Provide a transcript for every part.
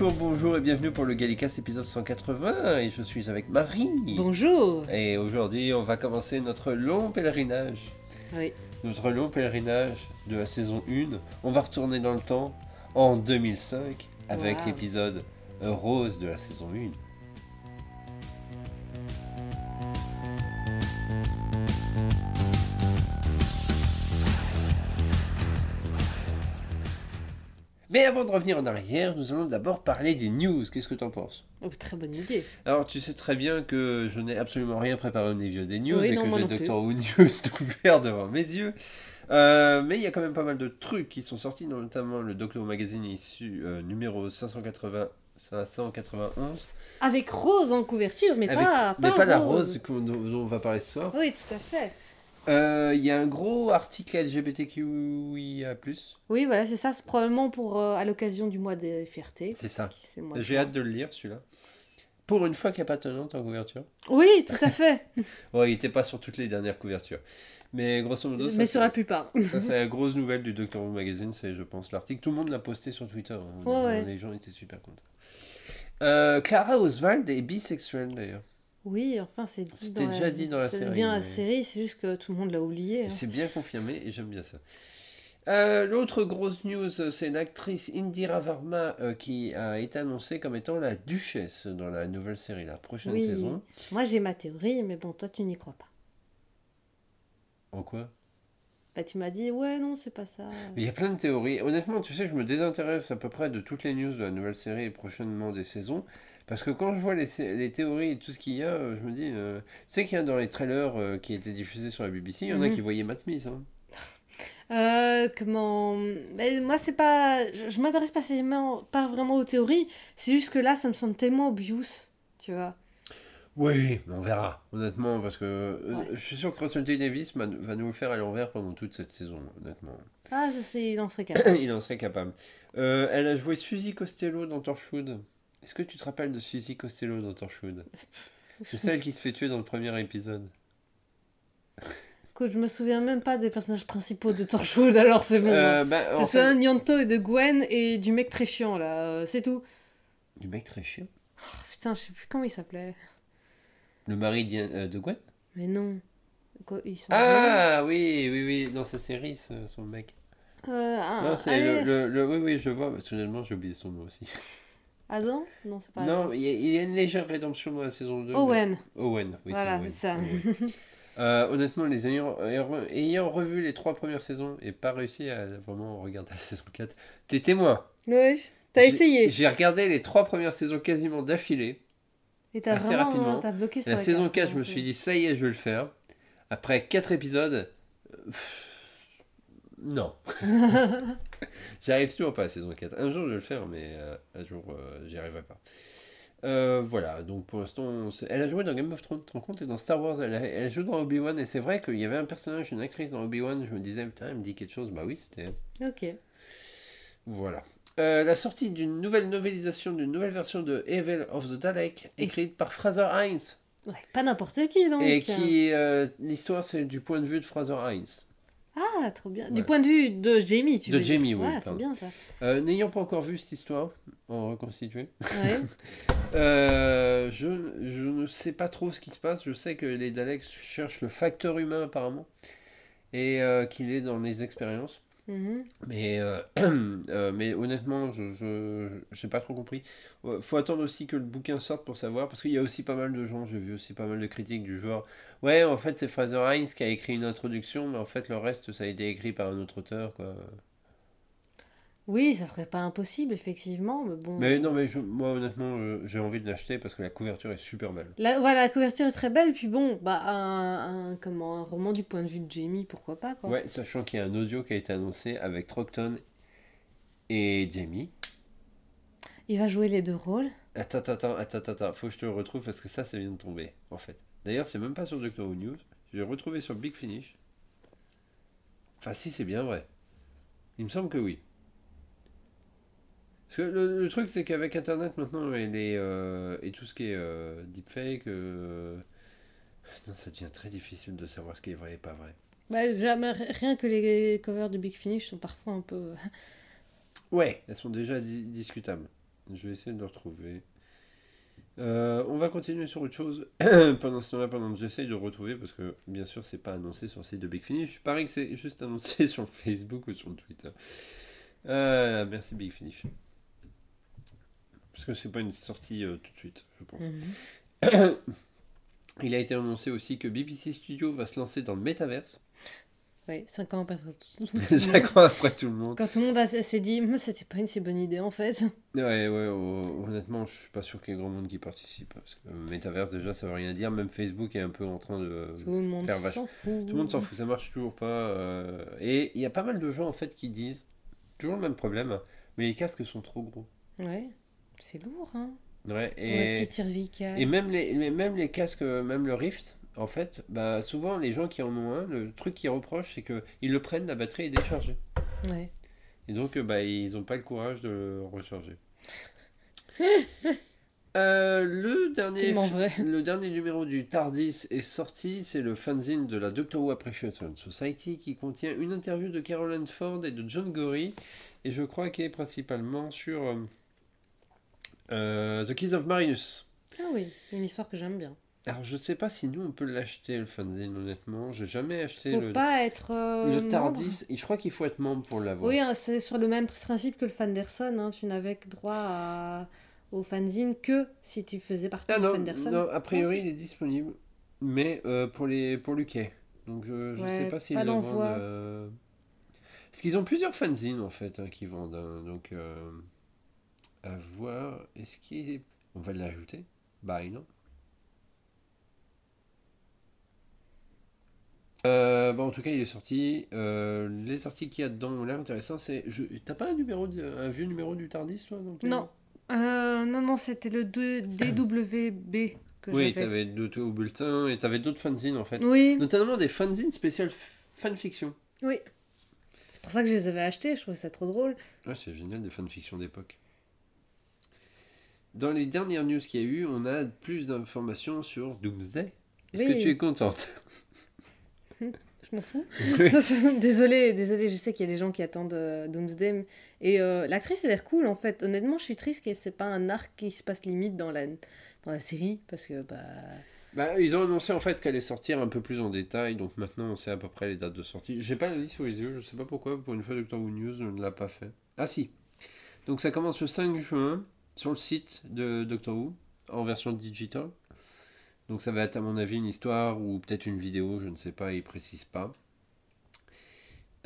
Bonjour, bonjour et bienvenue pour le Gallicast épisode 180 et je suis avec Marie. Bonjour. Et aujourd'hui on va commencer notre long pèlerinage. Oui. Notre long pèlerinage de la saison 1. On va retourner dans le temps en 2005 avec Wow. l'épisode rose de la saison 1. Mais avant de revenir en arrière, nous allons d'abord parler des news. Qu'est-ce que tu en penses? Oh, très bonne idée. Alors, tu sais très bien que je n'ai absolument rien préparé au niveau des news Oui, et non, que j'ai. Doctor Who News tout ouvert devant mes yeux. Euh, mais il y a quand même pas mal de trucs qui sont sortis, notamment le Doctor Who Magazine issu euh, numéro 580, 591. Avec Rose en couverture, mais Avec- pas, mais pas pas la Rose. dont on va parler ce soir. Oui, tout à fait. Euh, Il y a un gros article LGBTQIA+. Oui, voilà, c'est ça. C'est probablement pour euh, à l'occasion du mois des fiertés. C'est ça. J'ai hâte de le lire celui-là. Pour une fois qu'il n'y a pas Tennant en couverture. Oui, tout à fait. Ouais, il n'était pas sur toutes les dernières couvertures. Mais grosso modo, ça, mais sur la plupart. Ça, c'est la grosse nouvelle du Doctor Who Magazine, c'est, je pense, l'article. Tout le monde l'a posté sur Twitter. hein. Ouais. Les gens étaient super contents. Euh, Clara Oswald est bisexuelle, d'ailleurs. Oui, enfin, c'est dit C'était déjà la... dit dans la c'est série, bien la mais- série, c'est juste que tout le monde l'a oublié. hein. C'est bien confirmé et j'aime bien ça. Euh, l'autre grosse news, c'est l'actrice Indira Varma euh, qui a été annoncée comme étant la duchesse dans la nouvelle série, la prochaine Oui. saison. Moi, j'ai ma théorie, mais bon, toi, tu n'y crois pas. En quoi? Bah, tu m'as dit, ouais, non, c'est pas ça. Il y a plein de théories. Honnêtement, tu sais, je me désintéresse à peu près de toutes les news de la nouvelle série et prochainement des saisons. Parce que quand je vois les, les théories et tout ce qu'il y a, euh, je me dis. euh, Tu sais qu'il y a dans les trailers euh, qui étaient diffusés sur la BBC, il y en a Mhm. qui voyaient Matt Smith. hein. Euh, comment Mais Moi, c'est pas. Je, je m'intéresse pas, pas vraiment aux théories. C'est juste que là, ça me semble tellement obvious, tu vois. Oui, on verra, honnêtement, parce que euh, Ouais. je suis sûr que Russell T. Davis va, nous le faire à l'envers pendant toute cette saison, honnêtement. Ah, ça, c'est. Il en serait capable. il en serait capable. Euh, elle a joué Suzy Costello dans Torchwood. Est-ce que tu te rappelles de Suzy Costello dans Torchwood? C'est celle qui se fait tuer dans le premier épisode. Écoute, je me souviens même pas des personnages principaux de Torchwood, alors c'est bon. Euh, hein. bah, Je me fait- de Nyanto et de Gwen et du mec très chiant, là. euh, C'est tout. Du mec très chiant? Oh, putain, je sais plus comment il s'appelait. Le mari d'Ian- euh, de Gwen? Mais non. Quoi, ils sont Ah oui, oui, oui, dans sa série, son mec. Euh, ah, non, c'est le, le, le- Oui, oui, je vois, mais soudainement j'ai oublié son nom aussi. Adam Non, c'est pas non, il y, a, il y a une légère rédemption dans la saison 2. mais- Owen. Owen, oui, Voilà, c'est ça. Owen. Euh, honnêtement, les ayant, revu les trois premières saisons et pas réussi à vraiment regarder la saison 4, t'es témoin. Ouais, t'as essayé. J'ai regardé les trois premières saisons quasiment d'affilée. Et t'as assez vraiment rapidement. t'as bloqué sur La saison 4, je me hein, suis dit, ça y est, je vais le faire. Après 4 épisodes, euh, pff, non. J'y arrive toujours pas à la saison 4. Un jour, je vais le faire, mais euh, un jour, euh, j'y arriverai pas. Euh, voilà, donc pour l'instant, elle a joué dans Game of Thrones, tu te rends compte, et dans Star Wars, elle a, elle a joué dans Obi-Wan, et c'est vrai qu'il y avait un personnage, une actrice dans Obi-Wan, je me disais, putain, elle me dit quelque chose, bah oui, c'était elle. Ok. Voilà. Euh, la sortie d'une nouvelle novélisation, d'une nouvelle version de Evil of the Dalek, écrite par Fraser Hines. Ouais, pas n'importe qui donc. Et qui, euh, l'histoire, c'est du point de vue de Fraser Hines. Ah, trop bien. Ouais. Du point de vue de Jamie, tu De veux dire. Jamie, oui, Ouais, c'est bien ça. Euh, N'ayant pas encore vu cette histoire, en reconstitué, Ouais. euh, je, je ne sais pas trop ce qui se passe. Je sais que les Daleks cherchent le facteur humain, apparemment, et euh, qu'il est dans les expériences. Mhm. Mais, euh, euh, mais honnêtement, je je j'ai pas trop compris. Faut attendre aussi que le bouquin sorte pour savoir, parce qu'il y a aussi pas mal de gens, j'ai vu aussi pas mal de critiques du genre Ouais, en fait, c'est Fraser Hines qui a écrit une introduction, mais en fait, le reste, ça a été écrit par un autre auteur, quoi. Oui, ça serait pas impossible, effectivement, mais bon. Mais non, mais je- moi, honnêtement, euh, j'ai envie de l'acheter parce que la couverture est super belle. La, voilà, la couverture est très belle, puis bon, bah, un, un- comment, un roman du point de vue de Jamie, pourquoi pas, quoi. Ouais, sachant qu'il y a un audio qui a été annoncé avec Trocton et Jamie. Il va jouer les deux rôles. Attends, attends, attends, attends, attends, faut que je te le retrouve parce que ça, ça vient de tomber, en fait. D'ailleurs, c'est même pas sur Doctor Who News, je l'ai retrouvé sur Big Finish. Enfin, si, c'est bien vrai. Il me semble que oui. Parce que le, le truc, c'est qu'avec Internet maintenant et, les, euh, et tout ce qui est euh, deepfake, euh, non, ça devient très difficile de savoir ce qui est vrai et pas vrai. Bah, jamais, rien que les covers de Big Finish sont parfois un peu. Ouais, elles sont déjà di- discutables. Je vais essayer de le retrouver. Euh, on va continuer sur autre chose pendant ce temps-là, pendant que j'essaye de retrouver, parce que bien sûr, c'est pas annoncé sur le site de Big Finish. Pareil que c'est juste annoncé sur Facebook ou sur Twitter. Euh, merci Big Finish. Parce que c'est pas une sortie euh, tout de suite, je pense. Mhm. Il a été annoncé aussi que BBC Studio va se lancer dans le métaverse. Ouais, 5 ans après tout. Ça croit après tout le monde. Quand tout le monde a- s'est dit, c'était pas une si bonne idée en fait. Ouais, ouais, hon- honnêtement, je suis pas sûr qu'il y ait grand monde qui participe. Parce que le métaverse, déjà, ça veut rien dire. Même Facebook est un peu en train de. Tout le monde Faire vache- s'en fout. Tout le monde s'en fout, ça marche toujours pas. euh, Et il y a pas mal de gens en fait qui disent toujours le même problème, mais les casques sont trop gros. Ouais, c'est lourd, hein. Ouais, et, même, les, même les casques, euh, même le Rift, en fait, bah, souvent les gens qui en ont un, le truc qu'ils reprochent, c'est qu'ils le prennent, la batterie est déchargée. Ouais. Et donc, euh, bah, ils n'ont pas le courage de le recharger. Euh, le, dernier, vrai. le dernier numéro du TARDIS est sorti, c'est le fanzine de la Doctor Who Appreciation Society qui contient une interview de Caroline Ford et de John Gorey et je crois qu'il est principalement sur euh, euh, The Keys of Marinus. Ah oui, une histoire que j'aime bien. Alors je sais pas si nous on peut l'acheter le fanzine honnêtement, j'ai jamais acheté Faut le, pas être. euh, le. TARDIS je crois qu'il faut être membre pour l'avoir. Oui, hein, c'est sur le même principe que le Fanderson. Hein. Tu n'avais que droit à- au fanzine que si tu faisais partie Ah du Fanderson. non, a priori Ah, il est disponible, mais euh, pour les pour l'UK. Donc je, je Ouais, sais pas s'ils le vendent. euh, Parce qu'ils ont plusieurs fanzines en fait hein, qui vendent. hein, donc à voir. Est-ce qu'il est... On va l'ajouter? Bah non? Euh, bon, en tout cas, il est sorti. Euh, les articles qu'il y a dedans ont l'air intéressants. C'est, je... T'as pas un numéro, de- un vieux numéro du Tardis, toi dans Non. Euh, non, non, c'était le 2 DWB que Oui, t'avais d'autres au bulletin et t'avais d'autres fanzines en fait. Oui, Notamment des fanzines spéciales fanfiction. oui. C'est pour ça que je les avais achetés, je trouvais ça trop drôle. Ouais, c'est génial, des fanfictions d'époque. Dans les dernières news qu'il y a eu, on a plus d'informations sur Doomsday. Est-ce Oui. que tu es contente? Je m'en fous. Oui. désolée, désolée, je sais qu'il y a des gens qui attendent euh, Doomsday. Et euh, l'actrice, elle a l'air cool en fait. Honnêtement, je suis triste que c'est pas un arc qui se passe limite dans la, dans la série. Parce que, bah. bah, Ils ont annoncé en fait ce qu'elle allait sortir un peu plus en détail, donc maintenant on sait à peu près les dates de sortie. J'ai pas la liste sous les yeux, je sais pas pourquoi, pour une fois Doctor Who News ne l'a pas fait. Ah si Donc ça commence le 5 juin sur le site de Doctor Who, en version digital. Donc ça va être à mon avis une histoire ou peut-être une vidéo, je ne sais pas, il précise pas.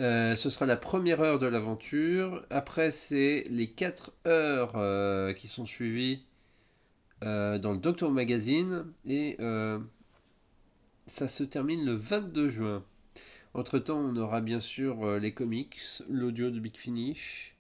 Euh, ce sera la première heure de l'aventure. Après, c'est les 4 heures euh, qui sont suivies euh, dans le Doctor Magazine. Et ça se termine le 22 juin. Entre-temps, on aura bien sûr les comics, l'audio de Big Finish.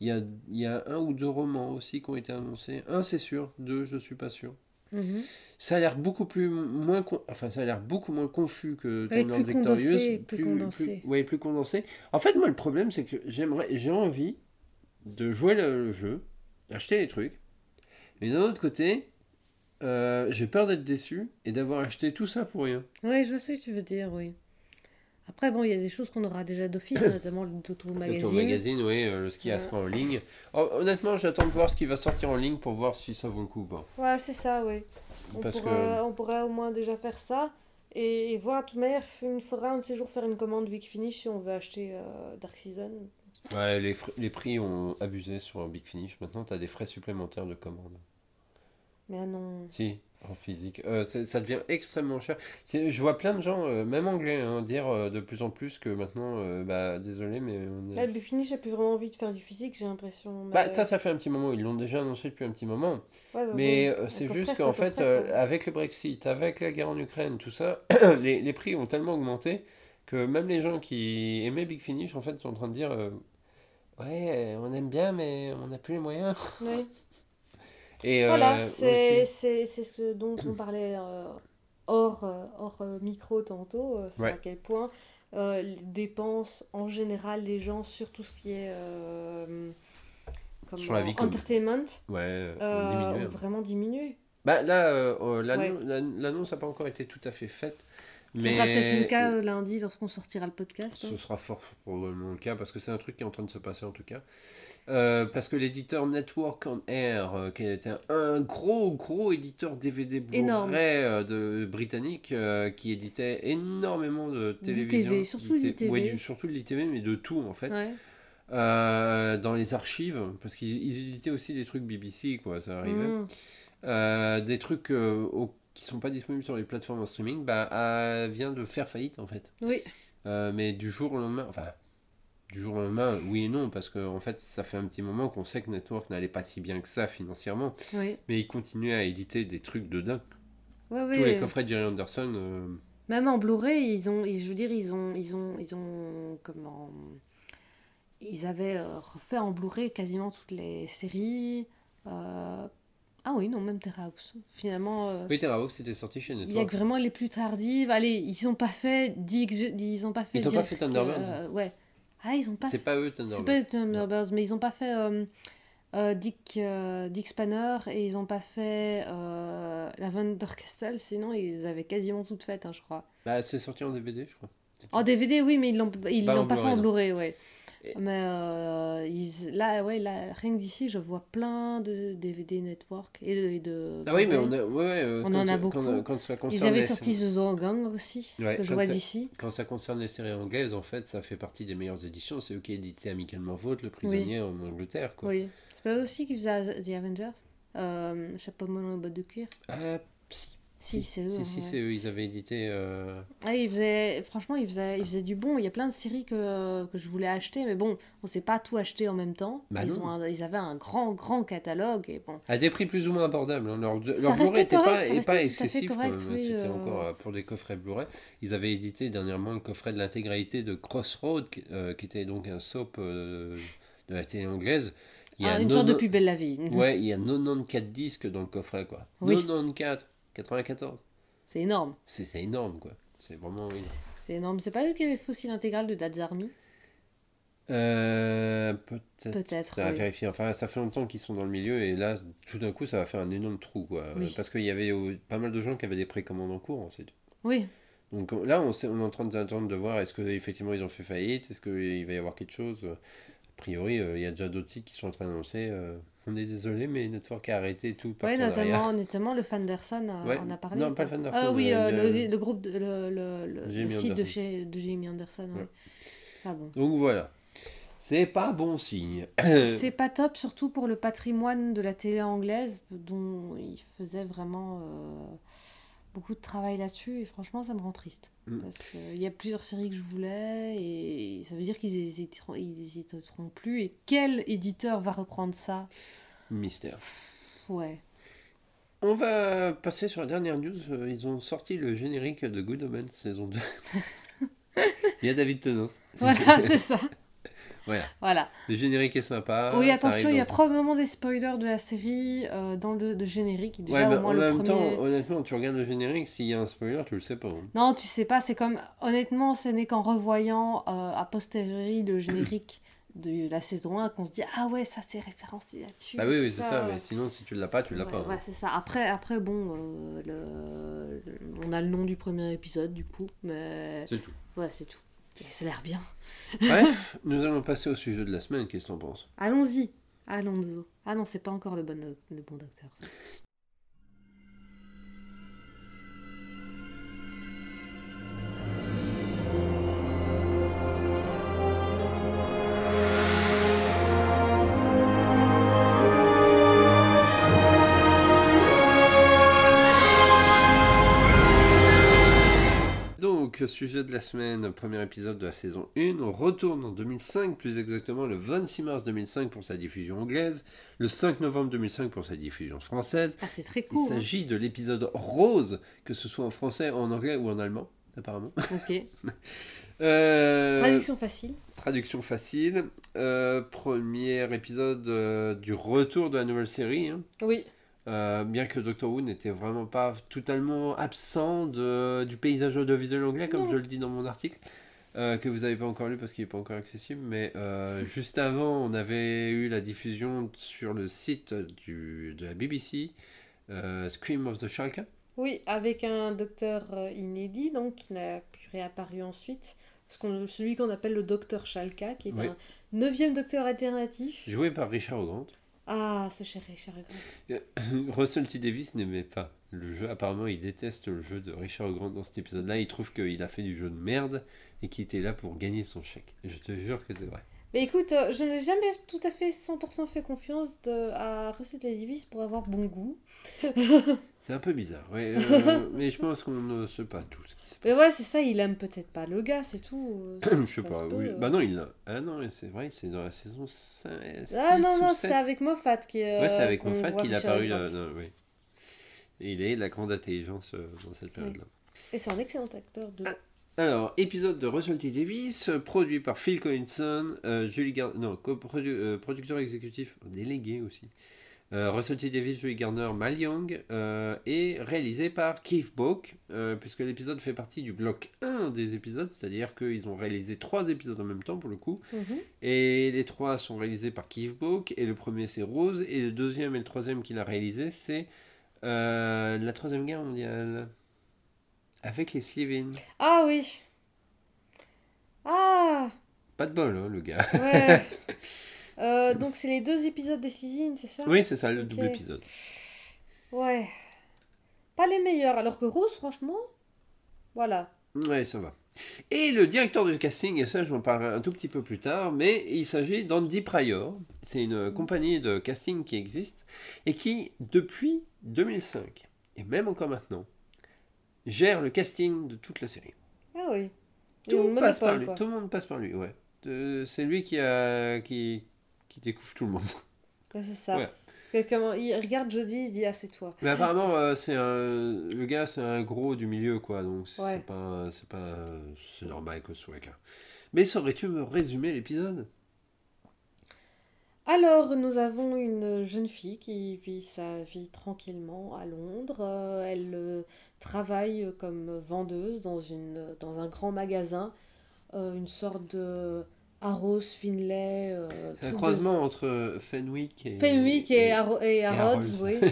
Il y, a, y a un ou deux romans aussi qui ont été annoncés. Un, c'est sûr. Deux, je suis pas sûr. mhm. Ça a l'air beaucoup plus moins con- enfin ça a l'air beaucoup moins confus que Ouais, Time Lord plus Victorious, condensé, plus condensé. ouais, plus condensé. En fait, moi le problème c'est que j'aimerais j'ai envie de jouer le, le jeu, acheter les trucs. Mais d'un autre côté, euh, j'ai peur d'être déçu et d'avoir acheté tout ça pour rien. Oui, je sais ce que tu veux dire, oui. Après, bon, il y a des choses qu'on aura déjà d'office, notamment le Toto Magazine. Magazine, oui, euh, le ski à sera en ligne. Oh, honnêtement, j'attends de voir ce qui va sortir en ligne pour voir si ça vaut le coup ou pas. Ouais, c'est ça, oui. On, Parce pourra, on pourrait au moins déjà faire ça. Et, et voir, de toute manière, il faudra un de ces jours faire une commande Week Finish si on veut acheter euh, Dark Season. Ouais, les, les prix ont abusé sur un Big Finish. Maintenant, tu as des frais supplémentaires de commande. Mais ah non. Si, en physique. Euh, ça devient extrêmement cher. Je vois plein de gens, euh, même anglais, hein, dire euh, de plus en plus que maintenant, bah désolé, mais on est- Là, Week Finish a plus vraiment envie de faire du physique, j'ai l'impression. Bah ça, ça fait un petit moment. Ils l'ont déjà annoncé depuis un petit moment. Ouais, bah, Mais bon, c'est juste qu'en fait, avec le Brexit, avec la guerre en Ukraine, tout ça, les, les prix ont tellement augmenté que même les gens qui aimaient Big Finish, en fait, sont en train de dire Ouais, on aime bien, mais on n'a plus les moyens. Ouais. Et, euh, Voilà, moi c'est ce dont on parlait euh, hors, euh, hors euh, micro tantôt, euh, c'est Ouais. à quel point euh, les dépenses en général les gens sur tout ce qui est euh, comment, Sur la vie comme- entertainment Ouais, euh, euh, diminué, hein. vraiment diminué. Bah là, euh, euh, l'annon- Ouais. l'annonce n'a pas encore été tout à fait faite, Ce sera peut-être le cas euh, lundi lorsqu'on sortira le podcast. Ce hein. sera fort probablement le cas parce que c'est un truc qui est en train de se passer en tout cas. Euh, parce que l'éditeur Network on Air, euh, qui était un, gros gros éditeur DVD. Blu-ray euh, de britannique, euh, qui éditait énormément de télévision, surtout d'IT d'ITV. ouais, surtout de l'ITV, mais de tout en fait. Ouais. Dans les archives, parce qu'ils ils éditaient aussi des trucs BBC, quoi, ça arrivait. Mm. Euh, des trucs au- qui sont pas disponibles sur les plateformes en streaming, bah, vient de faire faillite en fait. Oui. Mais du jour au lendemain, enfin, du jour au lendemain, oui et non, parce que en fait, ça fait un petit moment qu'on sait que Network n'allait pas si bien que ça financièrement, Oui. mais ils continuaient à éditer des trucs de dingue. Ouais, ouais. Tous les coffrets de Jerry Anderson, euh, Même en Blu-ray, ils ont, ils- je veux dire, ils ont, ils ont, ils ont, comment, ils avaient euh, refait en Blu-ray quasiment toutes les séries. euh, Ah oui, non, même Terra House. Finalement, euh, oui, Terravox était sorti chez il y a Network. que vraiment les plus tardives. Allez, ils ont pas fait ils ont pas fait. Ils ont pas fait Thunderbirds euh, ouais. Ah, ils ont pas. C'est pas eux, C'est Thunderbird. pas Thunderbirds, mais ils ont pas fait euh, euh, Dick, euh, Dick Spanner et ils ont pas fait Lavender Castle. Sinon, ils avaient quasiment toutes faites, hein, je crois. Bah, c'est sorti en DVD, je crois. En DVD, oui, mais ils l'ont ils Pas l'ont pas fait en Blu-ray, ouais. Mais euh, ils- là, ouais, là, rien que d'ici, je vois plein de DVD Network et de. et de Ah oui, mais on a, ouais, ouais, euh, On quand, en a beaucoup. Quand, ça Ils avaient les- sorti The Gang aussi, Ouais, que je vois d'ici. Quand ça concerne les séries anglaises, en fait, ça fait partie des meilleures éditions. C'est eux qui éditaient Amicalement Vôtre, Le Prisonnier en Angleterre. Quoi. Oui. C'est pas eux aussi qui faisaient The Avengers? Euh, Chapeau et bottes de cuir Ah, si, c'est eux. si, hein, si, c'est eux. Ils avaient édité. euh, Ouais, ils faisaient, franchement, ils faisaient, ils faisaient du bon. Il y a plein de séries que, que je voulais acheter, mais bon, on s'est pas tout acheté en même temps. Bah ils, non. ont un- ils avaient un grand, grand catalogue. Et bon, à des prix plus ou moins abordables. hein. Leur, Ça leur Blu-ray n'était pas, ça est pas excessif. oui, C'était euh. encore euh, pour des coffrets Blu-ray. Ils avaient édité dernièrement le coffret de l'intégralité de Crossroad, qui, euh, qui était donc un soap euh, de la télé anglaise. Il y a Ah, une sorte de 90 plus belle la vie. Ouais, il y a 94 disques dans le coffret, quoi. Oui. 94, 94. C'est énorme. C'est c'est énorme, quoi. C'est vraiment énorme. C'est énorme. C'est pas eux qui avaient fait aussi l'intégrale de Dad's Army Euh, peut-être. Peut-être. Oui. vérifier. Enfin, ça fait longtemps qu'ils sont dans le milieu et là, tout d'un coup, ça va faire un énorme trou, quoi. Oui. Parce qu'il y avait pas mal de gens qui avaient des précommandes en cours, ensuite. Oui, Donc là, on, sait- on est en train d'attendre de voir est-ce que effectivement ils ont fait faillite, est-ce qu'il va y avoir quelque chose? A priori, euh, il y a déjà d'autres sites qui sont en train d'annoncer. euh, on est désolé, mais Network a arrêté tout partenariat. notamment, notamment le Fanderson Ouais. en a parlé. Non, pas le Fanderson, Ah oui, euh, euh, le- groupe, de- le, le, le- site de, chez, de Jamie Anderson. ouais. Ouais. Ah bon. Donc voilà. C'est pas bon signe. C'est pas top, surtout pour le patrimoine de la télé anglaise, dont il faisait vraiment euh, beaucoup de travail là-dessus, et franchement, ça me rend triste. Mm. Parce qu'il y a plusieurs séries que je voulais, et ça veut dire qu'ils hésiteront, ils hésiteront plus. Et quel éditeur va reprendre ça Mystère. Ouais. On va passer sur la dernière news. Euh, Ils ont sorti le générique de Good Omens saison 2. Il y a David Tennant. Voilà, c'est ça. Voilà. Voilà. Le générique est sympa. oui, attention, il y a probablement des spoilers de la série euh, dans le de générique. Déjà, Ouais, mais au moins en le même premier. temps, honnêtement, tu regardes le générique, s'il y a un spoiler, tu le sais pas. hein. Non, tu sais pas, c'est comme. Honnêtement, ce n'est qu'en revoyant euh, a posteriori le générique de la saison 1 qu'on se dit Ah ouais, ça c'est référencé là-dessus. Bah oui, oui, c'est ça. Mais sinon, si tu l'as pas, tu l'as Ouais, pas. hein. ouais, c'est ça. Après, après bon, euh, le- le- on a le nom du premier épisode du coup, mais C'est tout. ouais, c'est tout. Et ça a l'air bien. Bref, nous allons passer au sujet de la semaine. Qu'est-ce que t'en penses? Allons-y, Alonso. Ah non, c'est pas encore le bon, le bon docteur. Sujet de la semaine, premier épisode de la saison 1. On retourne en 2005, plus exactement le 26 mars 2005 pour sa diffusion anglaise, le 5 novembre 2005 pour sa diffusion française. Ah, c'est très Il cool. hein. s'agit de l'épisode rose, que ce soit en français, en anglais ou en allemand, apparemment. Ok. Euh, Traduction facile. traduction facile. Euh, premier épisode euh, du retour de la nouvelle série. hein. Oui. Euh, bien que Doctor Who n'était vraiment pas totalement absent de, du paysage audiovisuel anglais, comme Non. je le dis dans mon article, euh, que vous n'avez pas encore lu parce qu'il n'est pas encore accessible. Mais euh, juste avant, on avait eu la diffusion sur le site du, de la BBC, Scream of the Shark. Oui, avec un docteur inédit, donc qui n'a plus réapparu ensuite. Qu'on, celui qu'on appelle le docteur Shalka, qui est Oui. un neuvième docteur alternatif. Joué par Richard Grant. Ah, ce cher Richard Grant. Russell T. Davis n'aimait pas le jeu. Apparemment, il déteste le jeu de Richard Grant dans cet épisode-là. Il trouve qu'il a fait du jeu de merde et qu'il était là pour gagner son chèque. Je te jure que c'est vrai. Mais écoute, euh, je n'ai jamais tout à fait 100% fait confiance de, à Russell T. Davis pour avoir bon goût. C'est un peu bizarre. ouais, euh, mais je pense qu'on ne sait pas tout ce qui Mais ouais, c'est ça, il aime peut-être pas le gars, c'est tout. euh, je sais ça pas. peut, Oui. euh. Bah non, il l'a. Ah non, c'est vrai, c'est dans la saison 5. Ah non, non, c'est 7. avec Moffat qui euh, Ouais, c'est avec qu'on Moffat voit qu'il a. Grant. là, non, oui. Et il est de la grande intelligence euh, dans cette période-là. Et c'est un excellent acteur de. Alors, épisode de Russell T. Davis, euh, produit par Phil Collinson, euh, Julie Gar- non, coprodu- euh, producteur exécutif, délégué aussi, euh, Russell T. Davis, Julie Garner, Mal Young, euh, et réalisé par Keith Boak, euh, puisque l'épisode fait partie du bloc 1 des épisodes, c'est-à-dire qu'ils ont réalisé trois épisodes en même temps pour le coup, Mhm. et les trois sont réalisés par Keith Boak, et le premier c'est Rose, et le deuxième et le troisième qu'il a réalisé c'est euh, la Troisième Guerre mondiale, avec les Slevin. Ah oui Ah Pas de bol, hein, le gars. Ouais Euh, Donc c'est les deux épisodes des Seasons, c'est ça Oui, c'est ça, le double épisode. Ouais. Pas les meilleurs, alors que Rose, franchement, voilà. Ouais, ça va. Et le directeur de casting, et ça j'en parlerai un tout petit peu plus tard, mais il s'agit d'Andy Pryor. C'est une compagnie de casting qui existe et qui, depuis 2005, et même encore maintenant, gère le casting de toute la série. Ah oui. Tout passe par lui. Tout le monde passe par lui, ouais. Euh, c'est lui qui, a, qui, qui découvre tout le monde. Ouais, c'est ça. Ouais. Quelqu'un- il regarde Jodie, il dit Ah, c'est toi. Mais apparemment, euh, c'est un... le gars, c'est un gros du milieu, quoi. Donc, c'est Ouais. pas, c'est pas, c'est normal que ce soit cas. Mais saurais-tu me résumer l'épisode? Alors, nous avons une jeune fille qui vit sa vie tranquillement à Londres. Euh, elle euh, travaille comme vendeuse dans, une, dans un grand magasin, une sorte de Arrows, Finlay. euh, C'est un de- croisement entre Fenwick et. Fenwick et, et oui.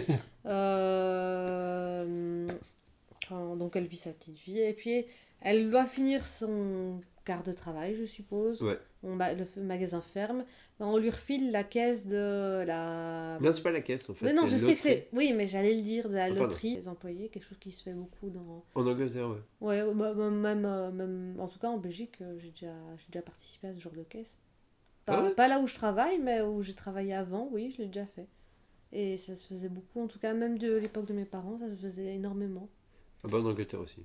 Euh, donc elle vit sa petite vie et puis elle doit finir son quart de travail, je suppose. Ouais. On ma- le magasin ferme. On lui refile la caisse de la. Non, c'est pas la caisse en fait. Mais non, je sais que c'est. Oui, mais j'allais le dire, de la pardon. loterie des employés, quelque chose qui se fait beaucoup dans. En Angleterre, ouais. Ouais, bah, bah, même, euh, même. En tout cas, en Belgique, euh, j'ai déjà, j'ai déjà participé à ce genre de caisse. Pas, Ah ouais pas là où je travaille, mais où j'ai travaillé avant, oui, je l'ai déjà fait. Et ça se faisait beaucoup, en tout cas, même de l'époque de mes parents, ça se faisait énormément. Ah bah en Angleterre aussi.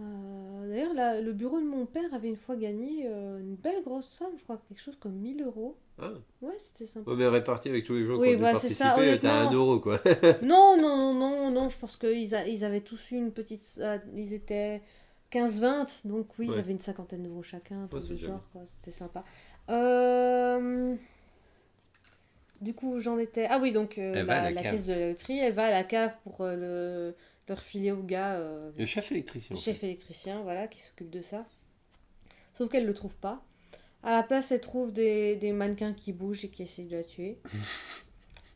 Euh, D'ailleurs, le bureau de mon père avait une fois gagné euh, une belle grosse somme, je crois quelque chose comme 1000 euros. Ah. Ouais, c'était sympa. Ouais, mais réparti avec tous les gens Oui, qui ont ça, participer, t'as un euro quoi. Non, non, non, non, non, je pense qu'ils ils avaient tous eu une petite. euh, ils étaient 15-20, donc oui, Ouais. ils avaient une cinquantaine d'euros chacun, du déjà genre, quoi. C'était sympa. Euh, Du coup, j'en étais. Ah oui, donc la, la la caisse de la loterie, elle va à la cave pour le, le refiler au gars, euh, Le chef électricien. le chef électricien, voilà, qui s'occupe de ça. Sauf qu'elle le trouve pas. À la place, elle trouve des, des mannequins qui bougent et qui essayent de la tuer.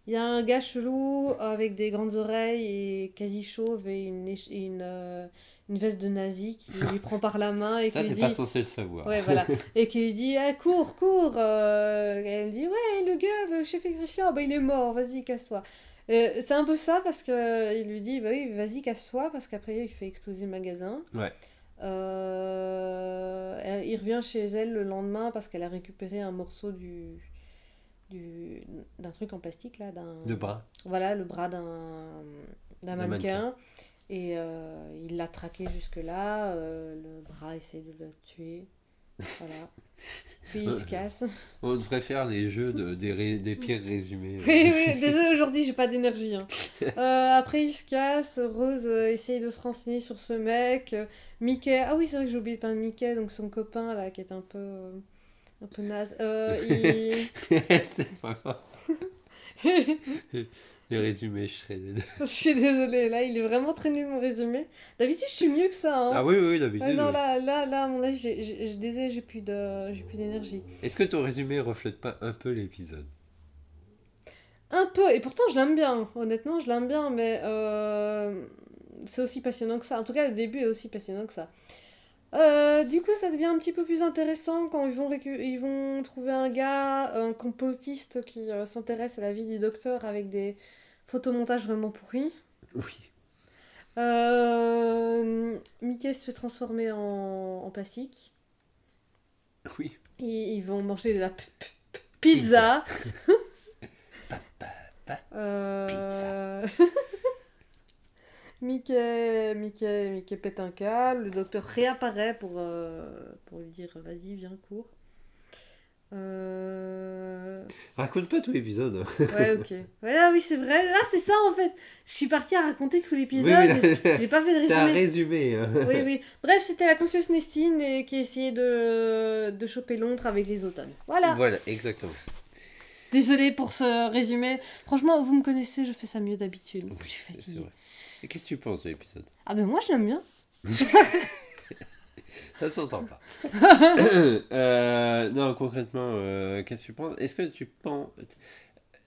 Il y a un gars chelou avec des grandes oreilles et quasi chauve et une, et une, euh, une veste de nazi qui lui prend par la main et Ça, qui lui dit... pas censé le savoir. Ouais, voilà. Et qui lui dit ah, cours, cours euh, et Elle me dit Ouais, le gars, le chef électricien, bah, il est mort, vas-y, casse-toi. Euh, c'est un peu ça parce que euh, il lui dit Bah oui, vas-y, casse-toi, parce qu'après, il fait exploser le magasin. Ouais. Euh, elle- il revient chez elle le lendemain parce qu'elle a récupéré un morceau du. du d'un truc en plastique, là. d'un De bras. Voilà, le bras d'un d'un mannequin. Et euh, il l'a traqué jusque-là. euh, le bras essaie de le tuer. Voilà. Puis il se casse. On devrait faire les jeux de, des, ré- des pires résumés. Oui, oui, désolé, aujourd'hui, j'ai pas d'énergie. hein. Euh, après, il se casse. Rose euh, essaye de se renseigner sur ce mec. euh, Mickey, ah oui, c'est vrai que j'ai oublié de parler de Mickey, donc son copain là, qui est un peu, euh, un peu naze. Euh, il... c'est pas grave. Les résumés shredded. je suis désolée, là, il est vraiment très nul mon résumé. D'habitude, je suis mieux que ça. Hein. Ah oui, oui, d'habitude. Non, oui. là, là, là, à mon avis, j'ai- désolé, j'ai plus de, j'ai plus d'énergie. Est-ce que ton résumé reflète pas un peu l'épisode? Un peu, et pourtant je l'aime bien, honnêtement je l'aime bien, mais euh, c'est aussi passionnant que ça. En tout cas, le début est aussi passionnant que ça. Euh, du coup, ça devient un petit peu plus intéressant quand ils vont, ils vont trouver un gars, un complotiste qui euh, s'intéresse à la vie du docteur avec des photomontages vraiment pourris. Oui. Euh, Mickey se fait transformer en, en plastique. Oui. Et ils vont manger de la p- p- p- pizza. Pa, pa, pa. Euh, Mickey, Mickey, Mickey pète un câble. Le docteur réapparaît pour, euh, pour lui dire vas-y, viens, cours. Euh, Raconte pas tout l'épisode. Ouais, ok. Ouais, ah oui, c'est vrai. Ah, c'est ça en fait. Je suis partie à raconter tout l'épisode. Oui, J'ai pas fait de C'était un résumé. résumé. hein. Oui, oui. Bref, c'était la conscience Nestine et qui essayait de, de choper Londres avec les automnes. Voilà. Voilà, exactement. Désolée pour ce résumé. Franchement, vous me connaissez, je fais ça mieux d'habitude. Oui, je suis c'est fatiguée. vrai. Et qu'est-ce que tu penses de l'épisode? Ah ben moi, je l'aime bien. Ça s'entend pas. Euh, non, concrètement, euh, qu'est-ce que tu penses? Est-ce que tu penses.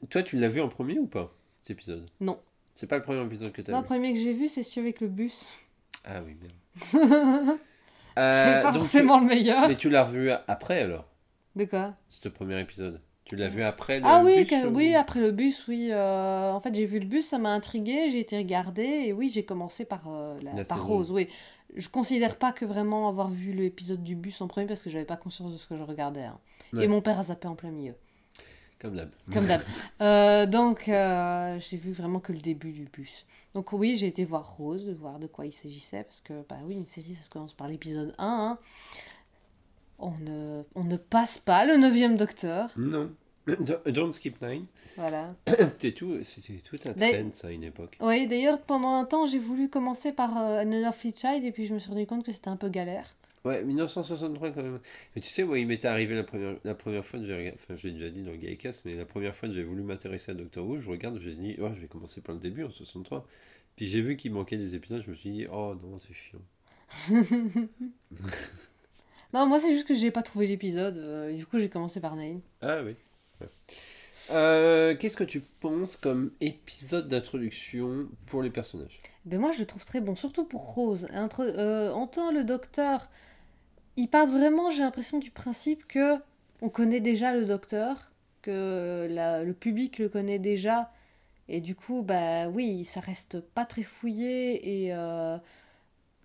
Toi, tu l'as vu en premier ou pas, cet épisode? Non. C'est pas le premier épisode que tu Non, as le vu premier que j'ai vu, c'est celui avec le bus. Ah oui, merde. C'est Euh, pas forcément le meilleur. Mais tu l'as revu après alors? De quoi? Ce premier épisode Tu l'as vu après le Ah oui, bus, ou- oui, après le bus, oui. euh, en fait, j'ai vu le bus, ça m'a intrigué, j'ai été regarder, et oui, j'ai commencé par, euh, la, La par. Rose, oui. Je considère pas que vraiment avoir vu l'épisode du bus en premier parce que j'avais pas conscience de ce que je regardais. hein. Ouais. Et mon père a zappé en plein milieu, Comme d'hab. comme d'hab. Euh, donc, euh, j'ai vu vraiment que le début du bus. Donc oui, j'ai été voir Rose, de voir de quoi il s'agissait, parce que, bah oui, une série, ça se commence par l'épisode 1. hein. On, ne, on ne passe pas le neuvième docteur. Non. Don't- Skip Nine. Voilà. C'était tout, c'était tout un trend, ça, à une époque. Oui, d'ailleurs, pendant un temps, j'ai voulu commencer par euh, An Unlovely Child et puis je me suis rendu compte que c'était un peu galère. Ouais, 1963 quand même. Mais tu sais, moi, il m'était arrivé la première, la première fois que j'ai enfin, je l'ai déjà dit dans le Gaïkas, mais la première fois que j'ai voulu m'intéresser à Doctor Who, je regarde, je me suis dit, oh, je vais commencer par le début, en 63. Puis j'ai vu qu'il manquait des épisodes, je me suis dit, oh non, c'est chiant. Non, moi, c'est juste que j'ai pas trouvé l'épisode. euh, du coup, j'ai commencé par Nain. Ah oui. Euh, Qu'est-ce que tu penses comme épisode d'introduction pour les personnages? Ben moi, je le trouve très bon, surtout pour Rose. Intro- euh, tant le docteur, il part vraiment, j'ai l'impression, du principe que on connaît déjà le docteur, que la- le public le connaît déjà. Et du coup, bah oui, ça reste pas très fouillé et euh,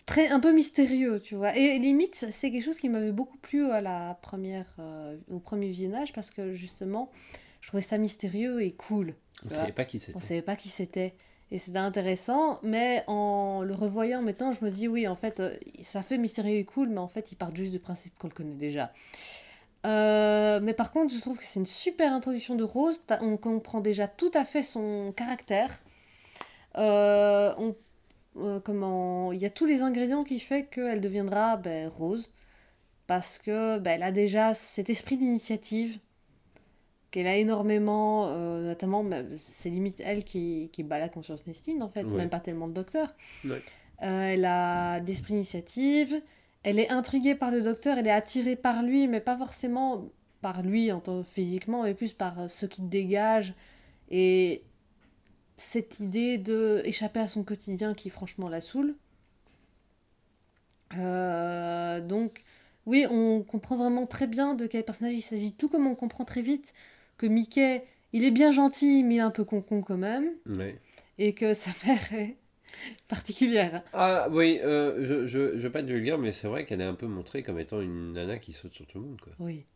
très un peu mystérieux, tu vois. Et limite, c'est quelque chose qui m'avait beaucoup plu à la première, euh, au premier visionnage parce que justement, je trouvais ça mystérieux et cool. On Tu savait pas qui On c'était. savait pas qui c'était. Et c'était intéressant, mais en le revoyant maintenant, je me dis oui, en fait, euh, ça fait mystérieux et cool, mais en fait, il part juste du principe qu'on le connaît déjà. Euh, mais par contre, je trouve que c'est une super introduction de Rose. On comprend déjà tout à fait son caractère. Euh, on- euh, comment, il y a tous les ingrédients qui fait qu'elle deviendra ben, Rose, parce que ben, elle a déjà cet esprit d'initiative qu'elle a énormément, euh, notamment, ben, c'est limite elle qui, qui bat la conscience Nestine en fait, Ouais. même pas tellement de docteur. Ouais. Euh, elle a d'esprit d'initiative, elle est intriguée par le docteur, elle est attirée par lui, mais pas forcément par lui en tant physiquement, mais plus par ce qui dégage et cette idée de échapper à son quotidien qui franchement la saoule. Euh, donc oui, on comprend vraiment très bien de quel personnage il s'agit, tout comme on comprend très vite que Mickey, il est bien gentil, mais il est un peu con-con quand même, Ouais. et que sa mère est particulière. Ah oui, euh, je, je, je veux pas être vulgaire, mais c'est vrai qu'elle est un peu montrée comme étant une nana qui saute sur tout le monde. Quoi. Oui,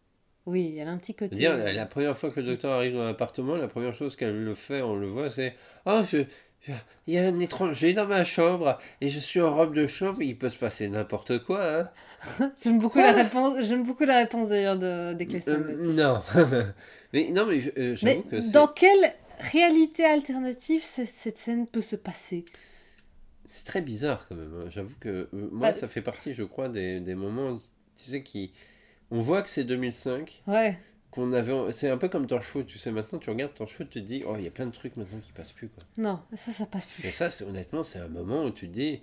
oui, elle a un petit côté. La, la première fois que le docteur arrive dans l'appartement, la première chose qu'elle le fait, on le voit, c'est Oh, je, je- il y a un étranger dans ma chambre et je suis en robe de chambre, il peut se passer n'importe quoi. Hein. J'aime beaucoup la réponse. J'aime beaucoup la réponse d'ailleurs de d'Eccleston. Euh, là-dessus. non. mais non, mais je- euh, j'avoue que dans quelle réalité alternative cette scène peut se passer? C'est très bizarre quand même. hein. J'avoue que euh, moi, Bah- ça fait partie, je crois, des, des moments, tu sais, qui. On voit que c'est 2005. Ouais. qu'on avait c'est un peu comme Torchwood tu sais maintenant tu regardes Torchwood tu te dis oh il y a plein de trucs maintenant qui passent plus quoi Non, ça, ça passe plus. et ça c'est honnêtement c'est un moment où tu te dis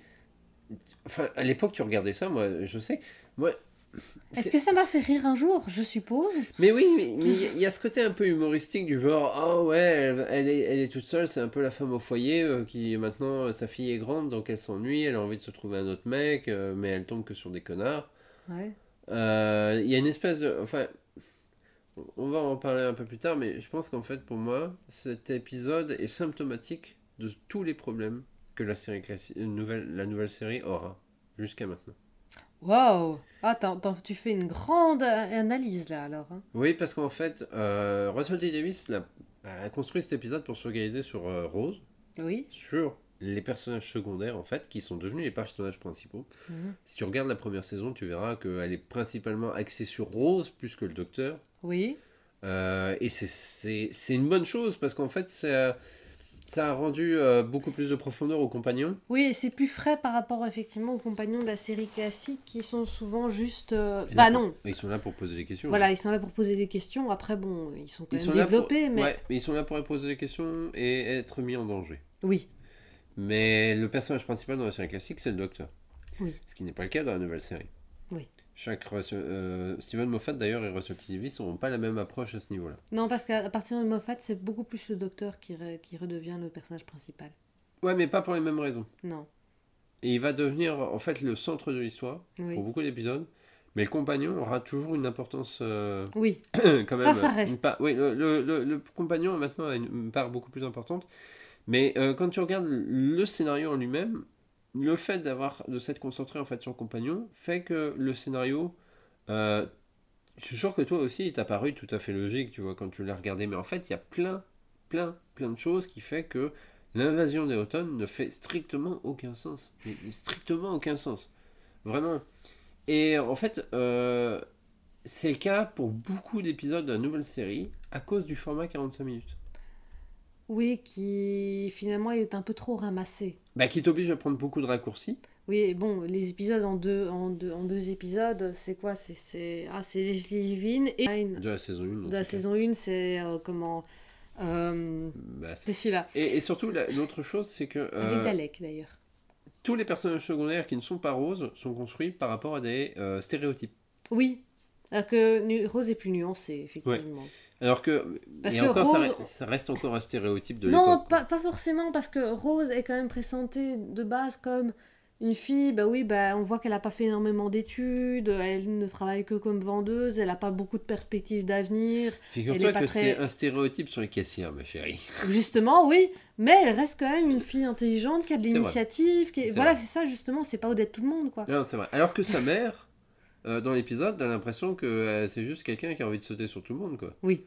enfin à l'époque tu regardais ça moi je sais moi Est-ce que ça m'a fait rire un jour? Je suppose. Mais oui, mais il y, a- il y a ce côté un peu humoristique du genre, oh ouais, elle, elle est, elle est toute seule, c'est un peu la femme au foyer euh, qui maintenant, euh, sa fille est grande, donc elle s'ennuie, elle a envie de se trouver un autre mec, euh, mais elle tombe que sur des connards. Ouais. Euh, Il y a une espèce de... Enfin, on va en parler un peu plus tard, mais je pense qu'en fait, pour moi, cet épisode est symptomatique de tous les problèmes que la série classi- euh, nouvelle, la nouvelle série aura jusqu'à maintenant. Waouh Ah, tu fais une grande euh, analyse là alors. hein. Oui, parce qu'en fait, euh, Russell T. Davis a construit cet épisode pour s'organiser sur euh, Rose, Oui. sur les personnages secondaires en fait, qui sont devenus les personnages principaux. Mhm. Si tu regardes la première saison, tu verras qu'elle est principalement axée sur Rose plus que le Docteur. Oui. Euh, et c'est- une bonne chose parce qu'en fait, ça, ça a rendu euh, beaucoup plus de profondeur aux compagnons. Oui, et c'est plus frais par rapport effectivement aux compagnons de la série classique qui sont souvent juste. euh, Bah non. Ils sont là pour poser des questions. Voilà, ils sont là pour poser des questions. Après, bon, ils sont quand Ils même sont, pour... développés, mais. ouais, mais ils sont là pour poser des questions et être mis en danger. Oui. Mais le personnage principal dans la série classique, c'est le Docteur. Oui. Ce qui n'est pas le cas dans la nouvelle série. Oui. Chaque euh, Steven Moffat d'ailleurs et Russell T. Davis n'ont pas la même approche à ce niveau-là. Non, parce qu'à partir de Moffat, c'est beaucoup plus le docteur qui, re- qui redevient le personnage principal. Ouais, mais pas pour les mêmes raisons. Non. Et il va devenir en fait le centre de l'histoire Oui. pour beaucoup d'épisodes. Mais le compagnon aura toujours une importance euh, Oui. quand même. Ça, ça une reste. part- oui, le, le- le- le compagnon maintenant a une part beaucoup plus importante. Mais euh, quand tu regardes le scénario en lui-même, le fait d'avoir de s'être concentré en fait sur compagnon fait que le scénario, euh, je suis sûr que toi aussi, il t'a paru tout à fait logique, tu vois, quand tu l'as regardé. Mais en fait, il y a plein, plein, plein de choses qui fait que l'invasion des automnes ne fait strictement aucun sens. Strictement aucun sens. Vraiment. Et en fait, euh, c'est le cas pour beaucoup d'épisodes de la nouvelle série à cause du format 45 minutes. Oui, qui finalement est un peu trop ramassé. Bah, qui t'oblige à prendre beaucoup de raccourcis. Oui, bon, les épisodes en deux, en deux, en deux épisodes, c'est quoi? C'est ah, Levin et De la saison 1. en de la saison 1, c'est euh, comment euh, Bah, c'est- celui-là. et, et surtout, la- l'autre chose, c'est que Avec euh, Dalek d'ailleurs. tous les personnages secondaires qui ne sont pas roses sont construits par rapport à des euh, stéréotypes. Oui. Alors que Rose est plus nuancée, effectivement. Alors que, Parce et que encore, ça, Rose- re- ça reste encore un stéréotype de Non, pas, pas forcément, parce que Rose est quand même présentée de base comme une fille, bah oui, bah on voit qu'elle n'a pas fait énormément d'études, elle ne travaille que comme vendeuse, elle n'a pas beaucoup de perspectives d'avenir. Figure-toi que très- c'est un stéréotype sur les caissières, ma chérie. Justement, oui, mais elle reste quand même une fille intelligente qui a de l'initiative. Qui... est- Voilà, c'est ça justement, c'est pas Odette tout le monde, quoi. Non, c'est vrai. Alors que sa mère, euh, dans l'épisode, t'as l'impression que euh, c'est juste quelqu'un qui a envie de sauter sur tout le monde, quoi. Oui.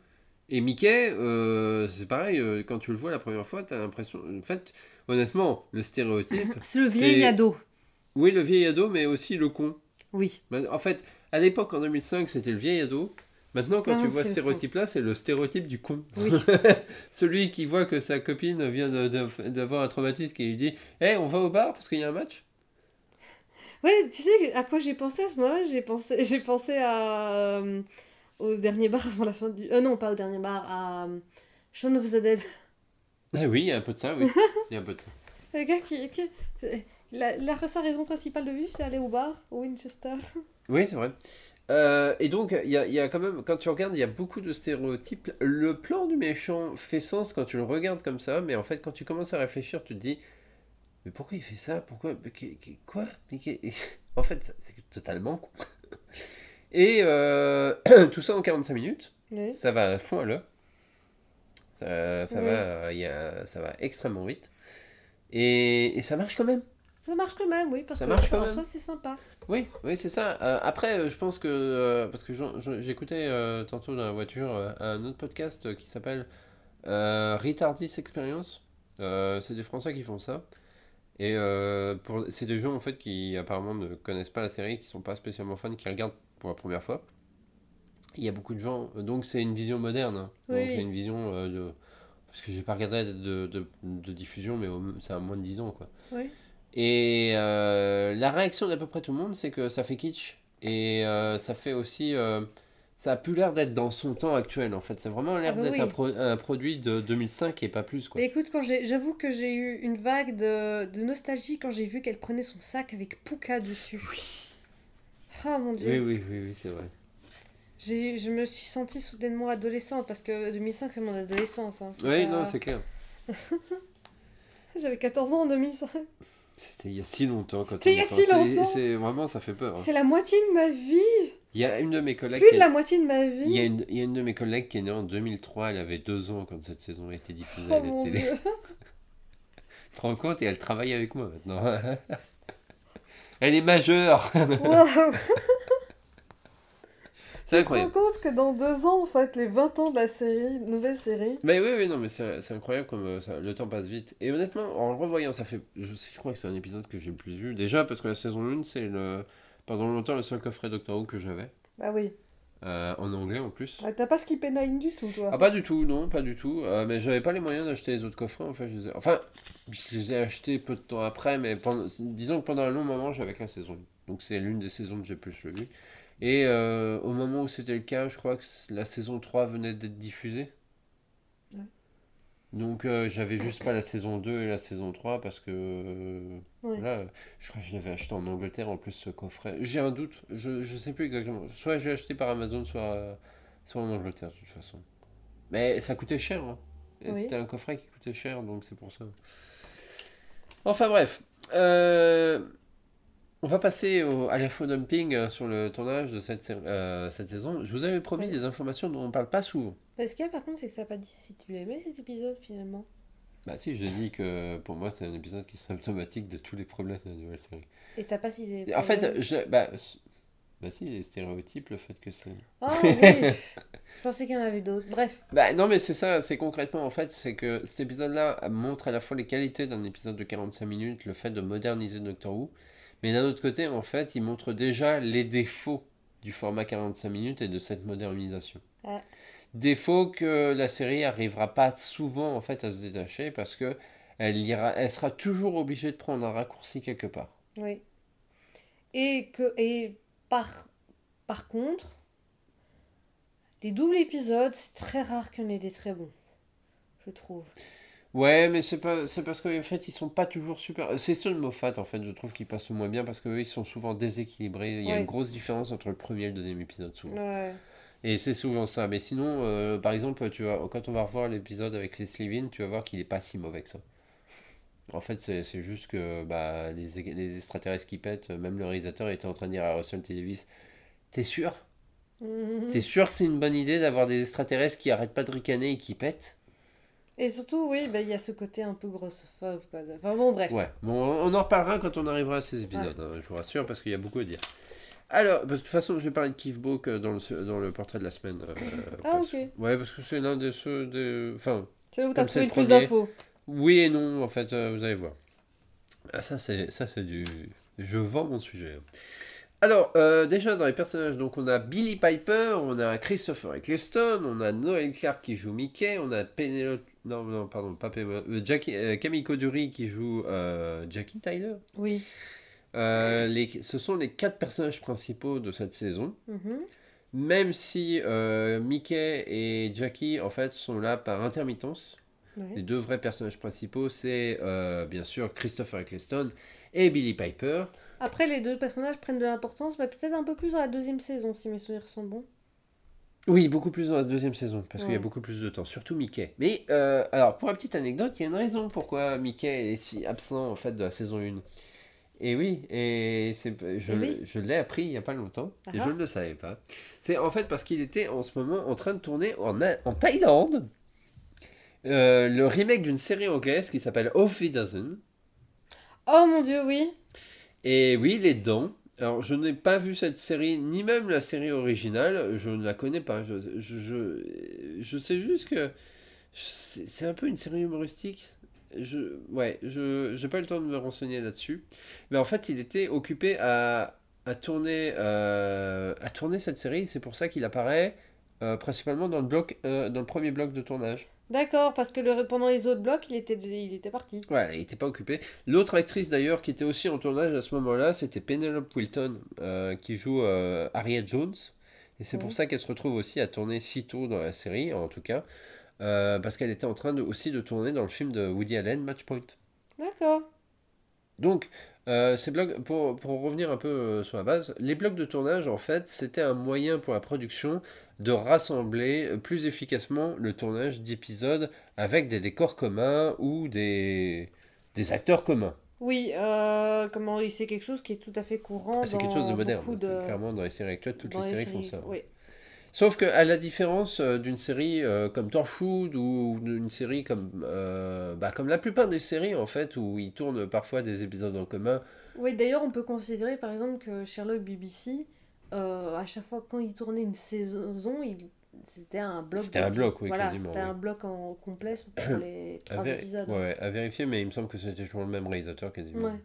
Et Mickey, euh, c'est pareil, euh, quand tu le vois la première fois, t'as l'impression. En fait, honnêtement, le stéréotype. C'est le vieil ado. oui, le vieil ado, mais aussi le con. Oui. Ben, En fait, à l'époque, en 2005, c'était le vieil ado. Maintenant, quand Non, tu vois ce stéréotype-là, c'est le stéréotype du con. Oui. Celui qui voit que sa copine vient d'avoir un traumatisme et lui dit Hé, on va au bar parce qu'il y a un match? Ouais, tu sais à quoi j'ai pensé à ce moment-là? J'ai pensé, pensé à, euh, au dernier bar avant la fin du... Euh, non, pas au dernier bar, à euh, Shaun of the Dead. Ah oui, il y a un peu de ça, oui. Il y a un peu de ça. Le gars qui... qui- La, la- sa raison principale de vivre, c'est aller au bar, au Winchester. Oui, c'est vrai. Euh, et donc, il y a, y a quand même, quand tu regardes, il y a beaucoup de stéréotypes. Le plan du méchant fait sens quand tu le regardes comme ça, mais en fait, quand tu commences à réfléchir, tu te dis Mais pourquoi il fait ça? Pourquoi? Mais Quoi? Mais En fait, c'est totalement con. Et euh, tout ça en 45 minutes, Oui. ça va à fond à l'heure. Ça, ça Oui. va, il y a- ça va extrêmement vite. Et, et ça marche quand même. Ça marche quand même, oui, parce Ça que marche quand en même. soi, c'est sympa. Oui, oui, c'est ça. Euh, après, euh, je pense que euh, parce que j'écoutais euh, tantôt dans la voiture euh, un autre podcast euh, qui s'appelle euh, Retardis Experience. Euh, c'est des Français qui font ça. Et euh, pour, c'est des gens en fait qui apparemment ne connaissent pas la série, qui sont pas spécialement fans, qui regardent pour la première fois. Il y a beaucoup de gens, donc c'est une vision moderne. hein. Donc Oui. c'est une vision euh, de, parce que j'ai pas regardé de, de, de diffusion, mais c'est à moins de 10 ans quoi. Oui. Et euh, la réaction d'à peu près tout le monde, c'est que ça fait kitsch. Et euh, ça fait aussi. ça a plus l'air d'être dans son temps actuel en fait. C'est vraiment l'air Ah bah d'être oui. un, pro- un produit de 2005 et pas plus quoi. Mais écoute, quand j'avoue que j'ai eu une vague de, de nostalgie quand j'ai vu qu'elle prenait son sac avec Pouka dessus. Ah mon Oui, dieu. oui, oui, oui, c'est vrai. J'ai, je me suis sentie soudainement adolescente parce que 2005 c'est mon adolescence. hein. C'est Oui, pas- non, c'est clair. J'avais 14 ans en 2005. C'était il y a si longtemps quand C'était il y a si longtemps. C'est vraiment, ça fait peur. hein. C'est la moitié de ma vie. Il y a une de mes collègues. Plus de est- la moitié de ma Il y, a vie. une, il y a une de mes collègues qui est née en 2003, elle avait deux ans quand cette saison a été diffusée Oh à la mon télé. Tu te rends compte? Et elle travaille avec moi maintenant. elle est majeure Waouh. C'est Tu te rends incroyable. compte que dans deux ans, en fait, les 20 ans de la série, nouvelle série. Mais oui, oui, non, mais c'est incroyable comme euh, ça- le temps passe vite. Et honnêtement, en le revoyant, ça fait. Je, je crois que c'est un épisode que j'ai le plus vu. Déjà parce que la saison 1, c'est le, pendant longtemps le seul coffret Doctor Who que j'avais. Ah oui. Euh, en anglais en plus. Ah, T'as pas skippé Nine du tout, toi. Ah, pas du tout, non, pas du tout. Euh, mais j'avais pas les moyens d'acheter les autres coffrets. En fait, je les ai... Enfin, je les ai achetés peu de temps après, mais pendant... disons que pendant un long moment, j'avais la saison 1. Donc, c'est l'une des saisons que j'ai plus vu. Et euh, au moment où c'était le cas, je crois que la saison 3 venait d'être diffusée. Donc, euh, j'avais juste pas la saison 2 et la saison 3 parce que. euh, Ouais. Voilà, je crois que je l'avais acheté en Angleterre en plus ce coffret. J'ai un doute, je, je sais plus exactement. Soit j'ai acheté par Amazon, soit, soit en Angleterre de toute façon. Mais ça coûtait cher. Hein. Oui. C'était un coffret qui coûtait cher, donc c'est pour ça. Enfin bref. Euh, on va passer au, à l'infodumping euh, sur le tournage de cette, euh, cette saison. Je vous avais promis Ouais. des informations dont on parle pas souvent. Mais ce qu'il y a par contre, c'est que t'as pas dit si tu aimais cet épisode finalement. Bah si, je dit que pour moi c'est un épisode qui est symptomatique de tous les problèmes de la nouvelle série. Et t'as pas si En fait, je, bah, bah si, les stéréotypes, le fait que c'est... Ah oui Je pensais qu'il y en avait d'autres. Bref. Bah non mais c'est ça, c'est concrètement en fait, c'est que cet épisode-là montre à la fois les qualités d'un épisode de 45 minutes, le fait de moderniser Doctor Who, mais d'un autre côté en fait, il montre déjà les défauts du format 45 minutes et de cette modernisation. Ouais. Défauts que la série arrivera pas souvent en fait à se détacher parce que elle, ira, elle sera toujours obligée de prendre un raccourci quelque part. Oui. Et que et par par contre, les doubles épisodes, c'est très rare qu'il y en ait des très bons. Je trouve. Ouais, mais c'est pas, c'est parce qu'en fait, ils sont pas toujours super. C'est de Moffat, en fait, je trouve qu'ils passent le moins bien parce qu'eux, ils sont souvent déséquilibrés. Il y a Ouais. une grosse différence entre le premier et le deuxième épisode, souvent. Ouais. Et c'est souvent ça. Mais sinon, euh, par exemple, tu vois, quand on va revoir l'épisode avec Leslie Vin, tu vas voir qu'il est pas si mauvais que ça. En fait, c'est juste que bah, les, les extraterrestres qui pètent, même le réalisateur était en train de dire à Russell T. Davis T'es sûr? T'es sûr que c'est une bonne idée d'avoir des extraterrestres qui arrêtent pas de ricaner et qui pètent? Et surtout, oui, bah, il y a ce côté un peu grossophobe. Quoi. Enfin bon, bref. Ouais, bon, on en reparlera quand on arrivera à ces épisodes, hein, je vous rassure, parce qu'il y a beaucoup à dire. Alors, parce que de toute façon, je vais parler de Keith Book euh, dans le, dans le portrait de la semaine. euh, Ah, parce- ok. Ouais, parce que c'est l'un des ceux de... Enfin, C'est là où t'as trouvé le plus d'infos. oui et non, en fait, euh, vous allez voir. Ah, ça, c'est ça c'est du... Je vends mon sujet. Alors, euh, déjà dans les personnages, donc on a Billy Piper, on a Christopher Eccleston, on a Noel Clark qui joue Mickey, on a Penelope... Non, non, pardon, pas euh, Jackie, euh, Camille Coduri qui joue euh, Jackie Tyler. Oui. Euh, les, ce sont les quatre personnages principaux de cette saison. Mhm. Même si euh, Mickey et Jackie, en fait, sont là par intermittence. Ouais. Les deux vrais personnages principaux, c'est euh, bien sûr Christopher Eccleston et Billy Piper. Après, les deux personnages prennent de l'importance, mais peut-être un peu plus dans la deuxième saison, si mes souvenirs sont bons. Oui, beaucoup plus dans la deuxième saison, parce qu'il y a beaucoup plus de temps, surtout Mickey. Mais, euh, alors, pour la petite anecdote, il y a une raison pourquoi Mickey est si absent, en fait, de la saison 1. Et oui, et c'est, je, Et oui. je l'ai appris il n'y a pas longtemps, et Ah je ne le savais pas. C'est en fait parce qu'il était en ce moment en train de tourner en, Thaïlande euh, le remake d'une série anglaise qui s'appelle Off Dozen. Oh mon dieu, oui. Et oui, il est dedans. Alors, je n'ai pas vu cette série, ni même la série originale, je ne la connais pas. Je, je, je, sais juste que c'est c'est un peu une série humoristique. Je, ouais, je n'ai pas eu le temps de me renseigner là-dessus. Mais en fait, il était occupé à, à, tourner, euh, à tourner cette série. C'est pour ça qu'il apparaît euh, principalement dans le, bloc, euh, dans le premier bloc de tournage. D'accord, parce que le, pendant les autres blocs, il était, il était parti. Ouais, elle n'était pas occupée. L'autre actrice d'ailleurs qui était aussi en tournage à ce moment-là, c'était Penelope Wilton, euh, qui joue euh, Harriet Jones. Et c'est pour ça qu'elle se retrouve aussi à tourner si tôt dans la série, en tout cas. euh, parce qu'elle était en train de, aussi de tourner dans le film de Woody Allen, Match Point. D'accord. Donc, euh, ces blogs, pour, pour revenir un peu euh, sur la base, les blocs de tournage, en fait, c'était un moyen pour la production de rassembler plus efficacement le tournage d'épisodes avec des décors communs ou des, des acteurs communs. Oui, euh, comment c'est quelque chose qui est tout à fait courant Ah, C'est quelque chose de moderne. de- Clairement, dans les séries actuelles, toutes les séries font ça. Oui. Sauf que, à la différence euh, d'une série euh, comme Torchwood ou d'une série comme, euh, bah, comme la plupart des séries, en fait, où ils tournent parfois des épisodes en commun, Oui, d'ailleurs, on peut considérer par exemple que Sherlock BBC, euh, à chaque fois quand il tournait une saison, il... c'était un bloc. C'était de- un bloc, oui, Voilà, c'était un bloc en complet pour les à, trois épisodes. ouais, à vérifier, mais il me semble que c'était toujours le même réalisateur quasiment. Ouais.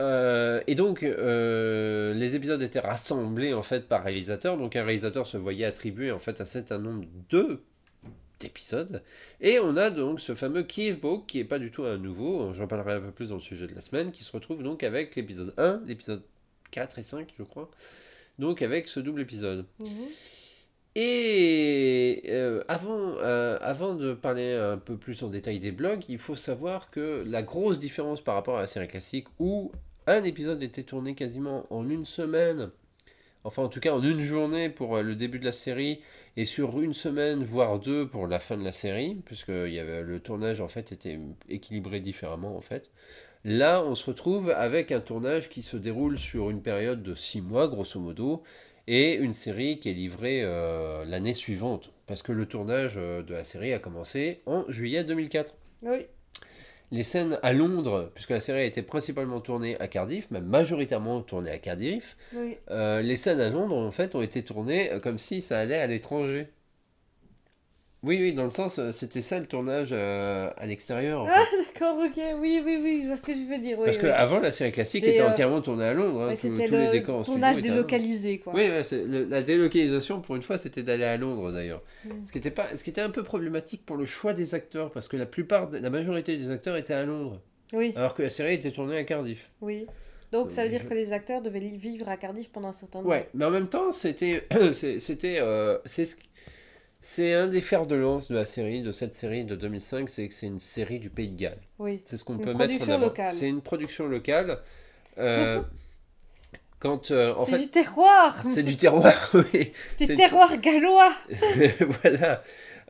Euh, et donc, euh, les épisodes étaient rassemblés en fait par réalisateur. Donc, un réalisateur se voyait attribuer en fait un certain nombre de d'épisodes. Et on a donc ce fameux Kiev Book qui est pas du tout un nouveau. J'en parlerai un peu plus dans le sujet de la semaine, qui se retrouve donc avec l'épisode 1, l'épisode 4 et 5, je crois. Donc, avec ce double épisode. Mhm. Et euh, avant, euh, avant de parler un peu plus en détail des blogs, il faut savoir que la grosse différence par rapport à la série classique, où un épisode était tourné quasiment en une semaine, enfin en tout cas en une journée pour euh, le début de la série, et sur une semaine, voire deux pour la fin de la série, puisque il y avait, le tournage en fait était équilibré différemment en fait. Là, on se retrouve avec un tournage qui se déroule sur une période de six mois, grosso modo, et une série qui est livrée euh, l'année suivante, parce que le tournage euh, de la série a commencé en juillet 2004. Oui. Les scènes à Londres, puisque la série a été principalement tournée à Cardiff, même majoritairement tournée à Cardiff, Oui. euh, les scènes à Londres en fait ont été tournées comme si ça allait à l'étranger. Oui, oui, dans le sens, euh, c'était ça le tournage euh, à l'extérieur. en fait. Ah, d'accord, ok. Oui, oui, oui, je vois ce que je veux dire. Oui, Parce oui. qu'avant, la série classique était euh, entièrement tournée à Londres. hein, Ouais, tous- c'était tous les décors le en tournage délocalisé, quoi. Oui, ouais, le- la délocalisation, pour une fois, c'était d'aller à Londres d'ailleurs. Mm. Ce, qui était pas, ce qui était un peu problématique pour le choix des acteurs, parce que la plupart, la majorité des acteurs étaient à Londres, Oui, alors que la série était tournée à Cardiff. oui. Donc ça veut dire que les acteurs devaient vivre à Cardiff pendant un certain temps. Ouais, mais en même temps, c'était, c'était, euh, c'est ce qui- c'est un des fers de lance de la série, de cette série de 2005, c'est que c'est une série du Pays de Galles. Oui. C'est ce qu'on peut mettre en avant. C'est une production locale. Euh, quand, euh, en c'est fait, du terroir c'est du terroir, oui. Du terroir gallois voilà.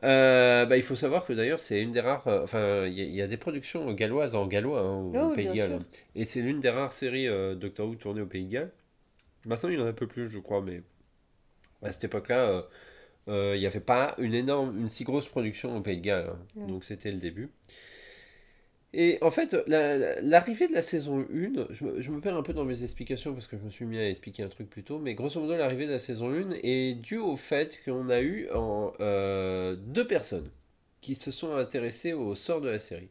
Euh, bah, il faut savoir que d'ailleurs, c'est une des rares. euh, Enfin, il y, a- il y a des productions galloises en gallois hein, au, Oh, au Pays de Galles. sûr. Et c'est l'une des rares séries Doctor Who tournées au Pays de Galles. Maintenant, il y en a un peu plus, je crois, mais à cette époque-là, euh, euh, il n'y avait pas une énorme, une si grosse production au Pays de Galles. hein. Ouais. Donc, c'était le début. Et en fait, la- la- l'arrivée de la saison 1, je me, je me perds un peu dans mes explications parce que je me suis mis à expliquer un truc plus tôt, mais grosso modo, l'arrivée de la saison 1 est due au fait qu'on a eu en, euh, deux personnes qui se sont intéressées au sort de la série.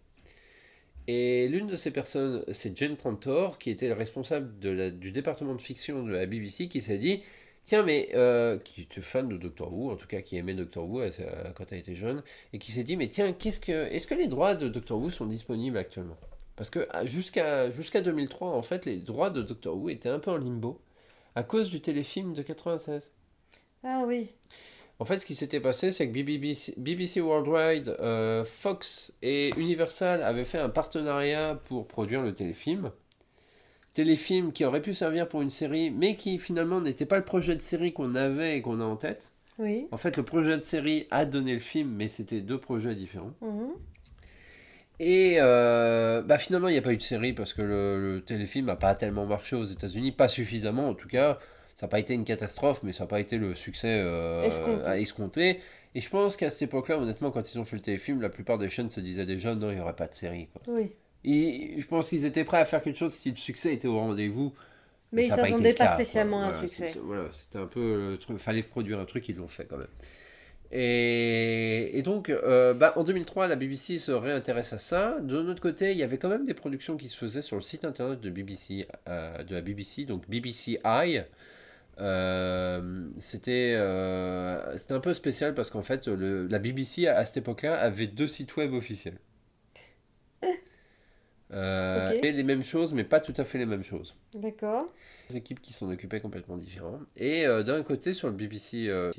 Et l'une de ces personnes, c'est Jane Trantor, qui était le responsable de la- du département de fiction de la BBC, qui s'est dit Tiens, mais euh, qui était fan de Doctor Who, en tout cas qui aimait Doctor Who euh, quand elle était jeune, et qui s'est dit Mais tiens, qu'est-ce que, est-ce que les droits de Doctor Who sont disponibles actuellement? Parce que ah, jusqu'à jusqu'à 2003, en fait, les droits de Doctor Who étaient un peu en limbo à cause du téléfilm de 96. Ah oui. En fait, ce qui s'était passé, c'est que BBC, BBC Worldwide, euh, Fox et Universal avaient fait un partenariat pour produire le téléfilm. Téléfilm qui aurait pu servir pour une série, mais qui finalement n'était pas le projet de série qu'on avait et qu'on a en tête. Oui. En fait, le projet de série a donné le film, mais c'était deux projets différents. Mhm. Et euh, bah finalement, il n'y a pas eu de série parce que le, le téléfilm n'a pas tellement marché aux États-Unis, pas suffisamment en tout cas. Ça n'a pas été une catastrophe, mais ça n'a pas été le succès euh, Escompté. à escompter. Et je pense qu'à cette époque-là, honnêtement, quand ils ont fait le téléfilm, la plupart des chaînes se disaient déjà non, il n'y aurait pas de série. Quoi. Oui. Et je pense qu'ils étaient prêts à faire quelque chose si le succès était au rendez-vous. Mais ils pas été s'attendaient pas spécialement à un Voilà, succès. c'est- Voilà, c'était un peu le truc. Fallait produire un truc, ils l'ont fait quand même. Et, et donc, euh, bah, en 2003, la BBC se réintéresse à ça. De notre côté, il y avait quand même des productions qui se faisaient sur le site internet de BBC, euh, de la BBC, donc BBC i. Euh, c'était euh, c'était un peu spécial parce qu'en fait, le- la BBC à, à cette époque-là avait deux sites web officiels. Euh, et les mêmes choses, mais pas tout à fait les mêmes choses D'accord. des équipes qui s'en occupaient complètement différents. Et euh, d'un côté, sur le BBC euh,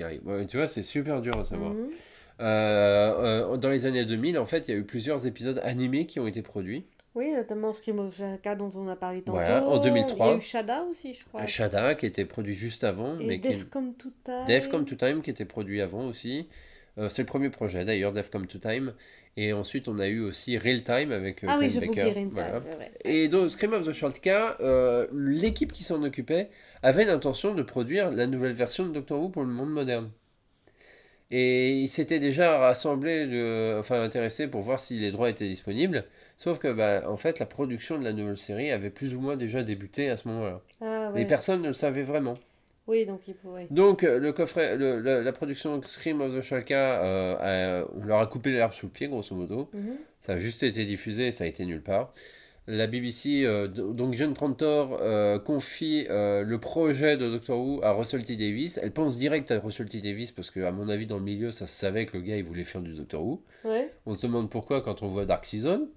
tu vois, c'est super dur à savoir. Mhm. Dans les années 2000, en fait, il y a eu plusieurs épisodes animés qui ont été produits. Oui, notamment Scream of Jaka dont on a parlé tantôt. Voilà, en 2003. Il y a eu Shada aussi, je crois. Shada qui était produit juste avant. Et mais qui... Come to Time. Death Come to Time qui était produit avant aussi. C'est le premier projet d'ailleurs, Death Come to Time. Et ensuite, on a eu aussi Real Time avec euh, Ah oui, je. Real. Voilà. Et dans Scream of the Shortcut, euh, l'équipe qui s'en occupait avait l'intention de produire la nouvelle version de Doctor Who pour le monde moderne. Et ils s'étaient déjà rassemblés, de- enfin intéressés pour voir si les droits étaient disponibles. Sauf que, bah, en fait, la production de la nouvelle série avait plus ou moins déjà débuté à ce moment-là. Ah ouais. Les personnes ne le savaient vraiment. Oui, donc il faut. ouais. Donc, euh, le coffret, le- la production Scream of the Shalka, euh, a- on leur a coupé l'herbe sous le pied, grosso modo. Mhm. Ça a juste été diffusé, ça a été nulle part. La BBC, euh, donc Jane Trantor, euh, confie le projet de Doctor Who à Russell T Davis. Elle pense direct à Russell T Davis parce que, à mon avis, dans le milieu, ça se savait que le gars il voulait faire du Doctor Who. Ouais. On se demande pourquoi quand on voit Dark Season.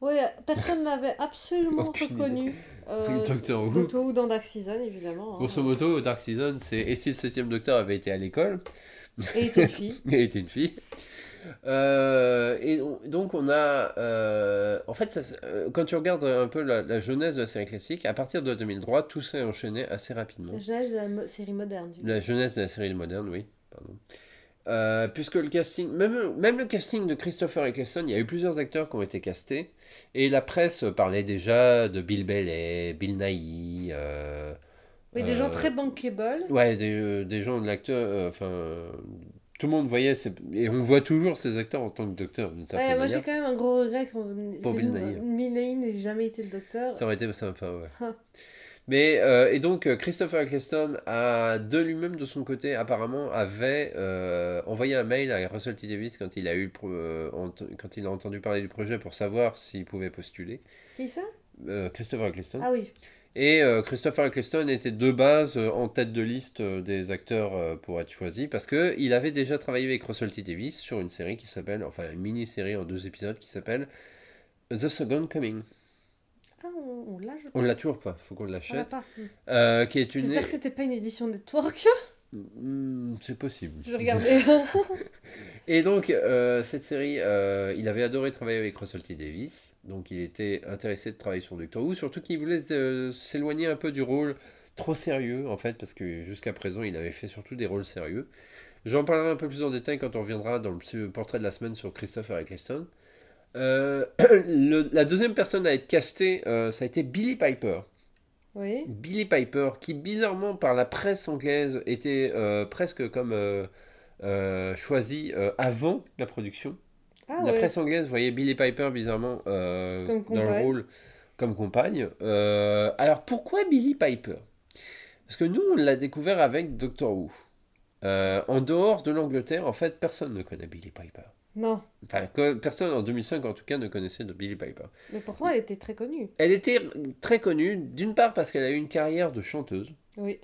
Ouais, personne n'avait absolument reconnu euh, Doctor Who. Doctor Who dans Dark Season, évidemment. hein. Grosso modo, Dark Season, c'est et si le septième Docteur avait été à l'école? Et était une fille. Elle était une fille. Euh, et on- donc on a, euh, en fait, ça, euh, quand tu regardes un peu la, la jeunesse de la série classique, à partir de 2003, tout s'est enchaîné assez rapidement. La genèse de la mo- série moderne. du coup. La jeunesse de la série moderne, oui. Pardon. Euh, puisque le casting, même, même le casting de Christopher Eccleston, il y a eu plusieurs acteurs qui ont été castés, et la presse parlait déjà de Bill Bailey, Bill Nighy, euh, Oui, des gens euh, très bankable. Ouais, des, des gens de l'acteur, enfin, tout le monde voyait, ces- et on voit toujours ces acteurs en tant que docteur, d'une Ouais, moi j'ai quand même un gros regret quand Bill Nighy. Bill Nighy n'ait jamais été le docteur. Ça aurait été sympa, ouais. Mais, euh, et donc, euh, Christopher Eccleston, a, de lui-même, de son côté, apparemment, avait euh, envoyé un mail à Russell T. Davis quand il a, eu euh, quand il a entendu parler du projet pour savoir s'il pouvait postuler. Qui ça? Christopher Eccleston. Ah oui. Et Christopher Eccleston était de base en tête de liste des acteurs pour être choisi parce que il avait déjà travaillé avec Russell T Davis sur une série qui s'appelle, enfin une mini-série en deux épisodes qui s'appelle The Second Coming. Ah, on, on l'a, je On l'a toujours pas, faut qu'on On l'a l'achète. pas. Hmm. Euh, qui est une. J'espère que c'était pas une édition network. Hmm, c'est possible. je regarder. Et donc, euh, cette série, euh, il avait adoré travailler avec Russell T. Davis, donc il était intéressé de travailler sur Doctor Who, surtout qu'il voulait s'éloigner un peu du rôle trop sérieux, en fait, parce que jusqu'à présent, il avait fait surtout des rôles sérieux. J'en parlerai un peu plus en détail quand on reviendra dans le portrait de la semaine sur Christopher Eccleston. Euh, le- la deuxième personne à être castée, euh, ça a été Billy Piper. oui. Billy Piper, qui bizarrement par la presse anglaise était euh, presque comme choisi avant la production. Ah la ouais. presse anglaise voyait Billy Piper bizarrement dans le rôle comme compagne. Alors pourquoi Billy Piper? Parce que nous, on l'a découvert avec Doctor Who. En dehors de l'Angleterre, en fait, personne ne connaît Billy Piper. Non. Enfin, que- personne en 2005 en tout cas ne connaissait de Billy Piper. Mais pourtant, elle était très connue. Elle était très connue, d'une part parce qu'elle a eu une carrière de chanteuse. Oui.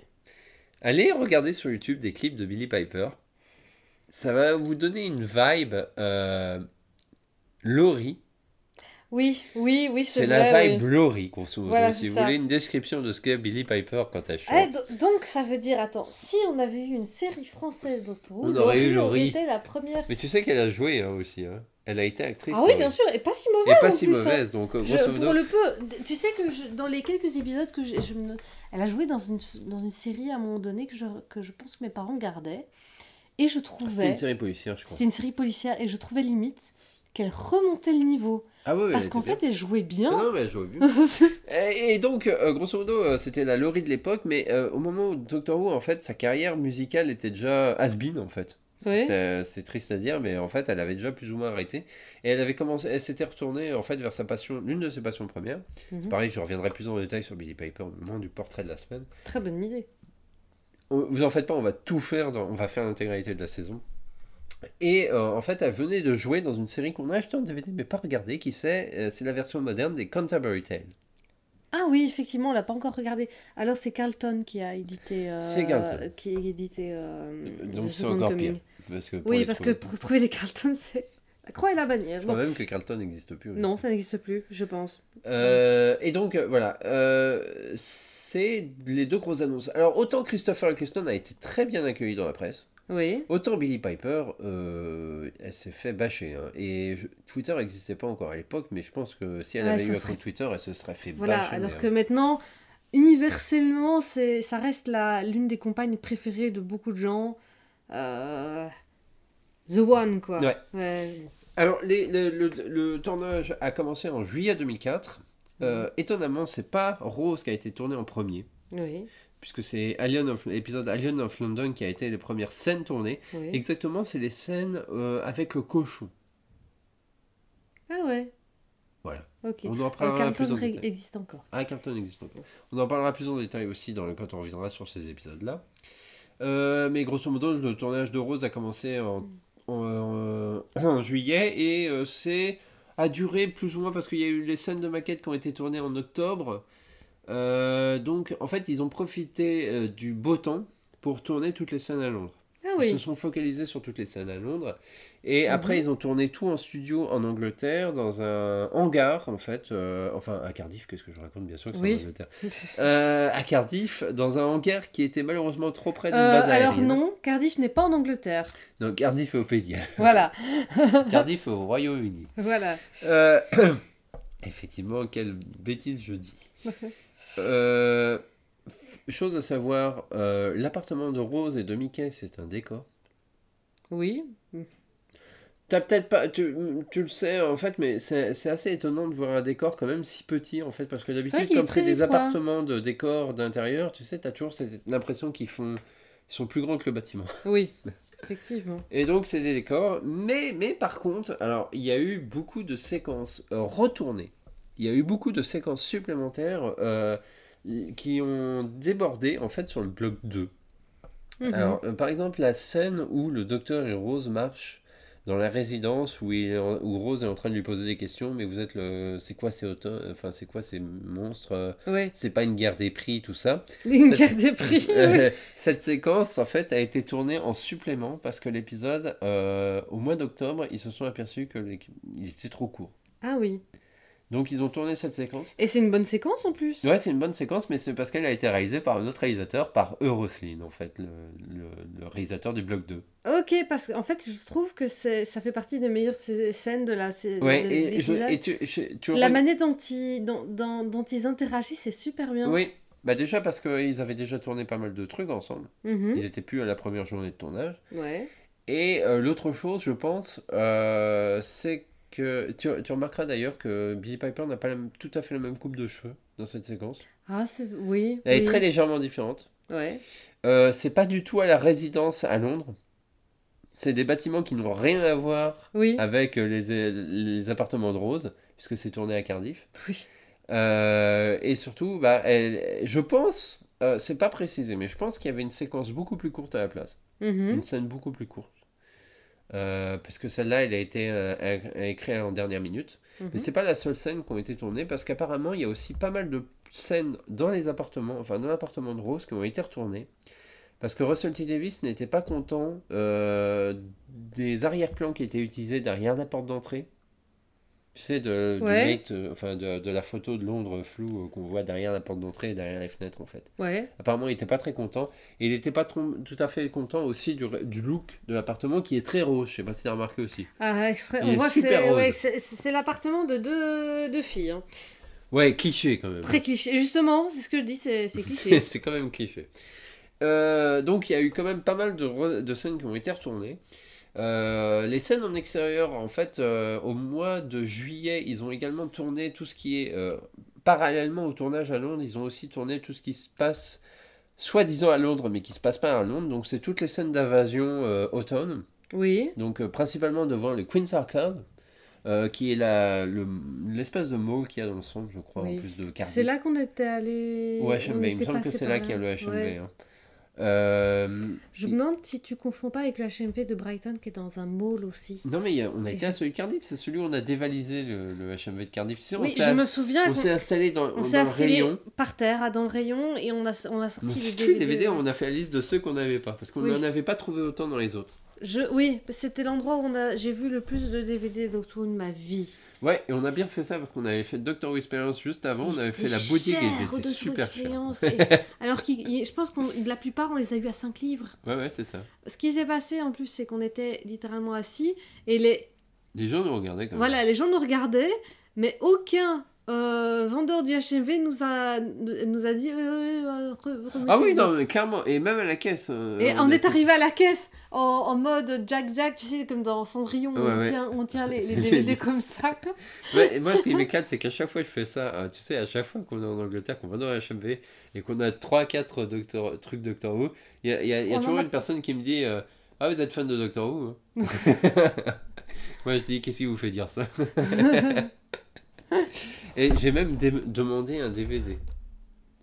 Allez regarder sur YouTube des clips de Billy Piper. Ça va vous donner une vibe euh, Laurie. Oui, oui, oui, c'est C'est vrai. la vibe oui. Laurie, grosso modo. Voilà, si vous ça. voulez une description de ce qu'est Billy Piper quand elle Ah, chante. do- donc ça veut dire, attends, si on avait eu une série française Who, On aurait eu Laurie. été la première. Mais tu sais qu'elle a joué hein, aussi. hein. Elle a été actrice. Ah oui, bien sûr, et pas si Et mauvaise pas en si plus, hein. mauvaise. Donc, euh, Je- pour le peu, tu sais que je- dans les quelques épisodes que j'ai, me- elle a joué dans une, dans une série à un moment donné que je, que je pense que mes parents gardaient. Et je C'était trouvais. une série policière, je crois. C'était une série policière et je trouvais limite qu'elle remontait le niveau. Ah ouais, parce qu'en fait, elle jouait bien. non, mais elle jouait bien. Et, et donc, euh, grosso modo, euh, c'était la Laurie de l'époque, mais euh, au moment où Doctor Who, en fait, sa carrière musicale était déjà has-been, en fait. C'est triste à dire, mais en fait, elle avait déjà plus ou moins arrêté. Et elle avait commencé, elle s'était retournée, en fait, vers sa passion, l'une de ses passions premières. Mhm. C'est pareil, je reviendrai plus en détail sur Billy Piper au moment du portrait de la semaine. Très bonne idée. On- Vous en faites pas, on va tout faire, dans- on va faire l'intégralité de la saison. Et euh, en fait, elle venait de jouer dans une série qu'on a acheté en DVD mais pas regardé, qui c'est, euh, c'est la version moderne des Canterbury Tales. Ah oui, effectivement, on l'a pas encore regardé. Alors c'est Carlton qui a édité. euh, C'est Carlton. Qui a édité. euh, Donc c'est Second encore pire. Parce que pour Oui, les parce que pour trouver des Carlton, c'est la croix et la bannière. Je Bon. crois même que Carlton n'existe plus. Non, ça n'existe plus, je pense. Euh, et donc, voilà. euh, c'est les deux grosses annonces. Alors, autant Christopher Eccleston a été très bien accueilli dans la presse. Oui. Autant Billy Piper, euh, elle s'est fait bâcher. hein. Et je- Twitter n'existait pas encore à l'époque, mais je pense que si elle Ouais, avait eu un serait- compte Twitter, elle se serait fait Voilà, bâcher. alors mais, que euh, maintenant, universellement, c'est, ça reste la, l'une des compagnes préférées de beaucoup de gens. Euh, The One, quoi. Ouais. Ouais. Alors, les- le, le- le tournage a commencé en juillet 2004. Euh, étonnamment, c'est pas Rose qui a été tourné en premier, Oui, puisque c'est Alien of, l'épisode Alien of London qui a été les premières scènes tournées. oui. Exactement, c'est les scènes euh, avec le cochon. Ah ouais. Voilà. On en Euh, parlera plus Carlton en détail. existe encore. Ah, Carlton existe encore. On en parlera plus en détail aussi dans le, quand on reviendra sur ces épisodes-là. Euh, mais grosso modo, le tournage de Rose a commencé en, en- en juillet et euh, c'est a duré plus ou moins parce qu'il y a eu les scènes de maquette qui ont été tournées en octobre. Euh, donc, en fait, ils ont profité euh, du beau temps pour tourner toutes les scènes à Londres. Ah Ils se oui. sont focalisés sur toutes les scènes à Londres. Et Mhm. après, ils ont tourné tout en studio en Angleterre, dans un hangar, en fait. euh, enfin, à Cardiff, qu'est-ce que je raconte Bien sûr que c'est Oui. en Angleterre. Euh, à Cardiff, dans un hangar qui était malheureusement trop près d'une Euh, base alors aérienne. non, Cardiff n'est pas en Angleterre. Non, Cardiff est au Pays de Galles. Voilà, Cardiff est au Royaume-Uni. voilà. Effectivement, quelle bêtise je dis. Euh, chose à savoir, euh, l'appartement de Rose et de Mickey, c'est un décor. Oui. T'as peut-être pas, tu, tu le sais en fait, mais c'est assez étonnant de voir un décor quand même si petit en fait, parce que d'habitude, comme c'est des étroit. appartements de décor d'intérieur, tu sais, t'as toujours cette- l'impression qu'ils font, ils sont plus grands que le bâtiment. Oui, effectivement. Et donc c'est des décors, mais, mais par contre, alors il y a eu beaucoup de séquences euh, retournées, il y a eu beaucoup de séquences supplémentaires euh, qui ont débordé en fait sur le bloc 2. Mhm. Alors, euh, par exemple, la scène où le docteur et Rose marchent dans la résidence où, il Rose est en train de lui poser des questions, mais vous êtes le. C'est quoi ces auto... Enfin, c'est quoi ces monstres euh, Ouais. C'est pas une guerre des prix, tout ça. Une Cette- caisse des prix. Cette séquence, en fait, a été tournée en supplément parce que l'épisode, euh, au mois d'octobre, ils se sont aperçus qu'il était trop court. Ah oui. Donc, ils ont tourné cette séquence. Et c'est une bonne séquence en plus. Ouais, c'est une bonne séquence, mais c'est parce qu'elle a été réalisée par un autre réalisateur, par Euroslin, en fait, le, le- le réalisateur du bloc 2. Ok, parce qu'en fait, je trouve que ça fait partie des meilleures scè- scènes de la sé- Ouais, de et, je- l'épisode. et tu, je- tu La manière dont ils, dont, dont- dont ils interagissent, c'est super bien. Oui, bah déjà parce qu'ils avaient déjà tourné pas mal de trucs ensemble. Mhm. Ils étaient plus à la première journée de tournage. Ouais. Et euh, l'autre chose, je pense, euh, c'est que tu, tu remarqueras d'ailleurs que Billy Piper n'a pas la tout à fait la même coupe de cheveux dans cette séquence. Ah, c'est... Oui. Elle oui. est très légèrement différente. Ouais. Euh, c'est pas du tout à la résidence à Londres. C'est des bâtiments qui n'ont rien à voir Oui. avec euh, les, les appartements de Rose, puisque c'est tourné à Cardiff. Oui. Euh, et surtout, bah, elle- je pense, euh, c'est pas précisé, mais je pense qu'il y avait une séquence beaucoup plus courte à la place. Mhm. Une scène beaucoup plus courte. Euh, parce que celle-là, elle a été euh, écrite en dernière minute. Mhm. Mais c'est pas la seule scène qui ont été tournées, parce qu'apparemment, il y a aussi pas mal de scènes dans les appartements, enfin dans l'appartement de Rose, qui ont été retournées. Parce que Russell T. Davis n'était pas content euh, des arrière-plans qui étaient utilisés derrière la porte d'entrée. Tu sais, de, du euh, enfin de, de la photo de Londres floue euh, qu'on voit derrière la porte d'entrée et derrière les fenêtres en fait. Ouais. Apparemment, il n'était pas très content. Et il n'était pas trop- tout à fait content aussi du, du look de l'appartement qui est très rose. Je sais pas si tu as remarqué aussi. Ah, extrait... Il On est voit super c'est, ouais, l'appartement de deux, deux filles. hein. Ouais, cliché quand même. Très cliché. Justement, c'est ce que je dis, c'est, cliché. c'est quand même cliché. Euh, donc il y a eu quand même pas mal de, de scènes qui ont été retournées. Euh, les scènes en extérieur, en fait, euh, au mois de juillet, ils ont également tourné tout ce qui est euh, parallèlement au tournage à Londres. Ils ont aussi tourné tout ce qui se passe, soi-disant à Londres, mais qui se passe pas à Londres. Donc c'est toutes les scènes d'invasion automne. oui. Donc principalement devant le Queen's Arcade, qui est la- le- l'espèce de mall qu'il y a dans le centre, je crois, Oui. en plus de Cardiff. C'est là qu'on était allé. Au HMV, il me semble que c'est là qu'il y a le HMV. Ouais. hein. Euh, Je me demande si tu confonds pas avec le HMV de Brighton qui est dans un mall aussi. Non mais a- on a Et été à celui de Cardiff, c'est celui où on a dévalisé le, le HMV de Cardiff. Tu sais, on Oui, s'est- je me souviens on s'est installé dans, on dans le rayon. par terre, ah, dans le rayon, et on a, on a sorti On les DVD. on a fait la liste de ceux qu'on n'avait pas, parce qu'on Oui. n'en avait pas trouvé autant dans les autres. Je, oui, c'était l'endroit où on j'ai vu le plus de DVD Who de ma vie. Ouais, et on a bien fait ça parce qu'on avait fait Doctor Who Experience juste avant, on avait fait la boutique et ils étaient super chers. alors que je pense que la plupart on les a eu à 5 livres. Ouais, ouais, c'est ça. Ce qui s'est passé en plus, c'est qu'on était littéralement assis et les. Les gens nous regardaient quand même. Voilà, les gens nous regardaient, mais aucun euh, vendeur du HMV nous a, nous a dit euh, euh, Ah oui, non, mais clairement, et même à la caisse. et on, est arrivé à la caisse en, en, mode Jack Jack, tu sais, comme dans Cendrillon, on, Tient, on tient les, les DVD comme ça. ouais, moi, ce qui m'éclate, c'est qu'à chaque fois je fais ça, tu sais, à chaque fois qu'on est en Angleterre, qu'on va dans le HMV et qu'on a 3-4 trucs Doctor Who, il y a, y a, y a toujours une personne qui me dit Ah, vous êtes fan de Doctor Who hein Moi, je dis Qu'est-ce qui vous fait dire ça Et j'ai même demandé un DVD.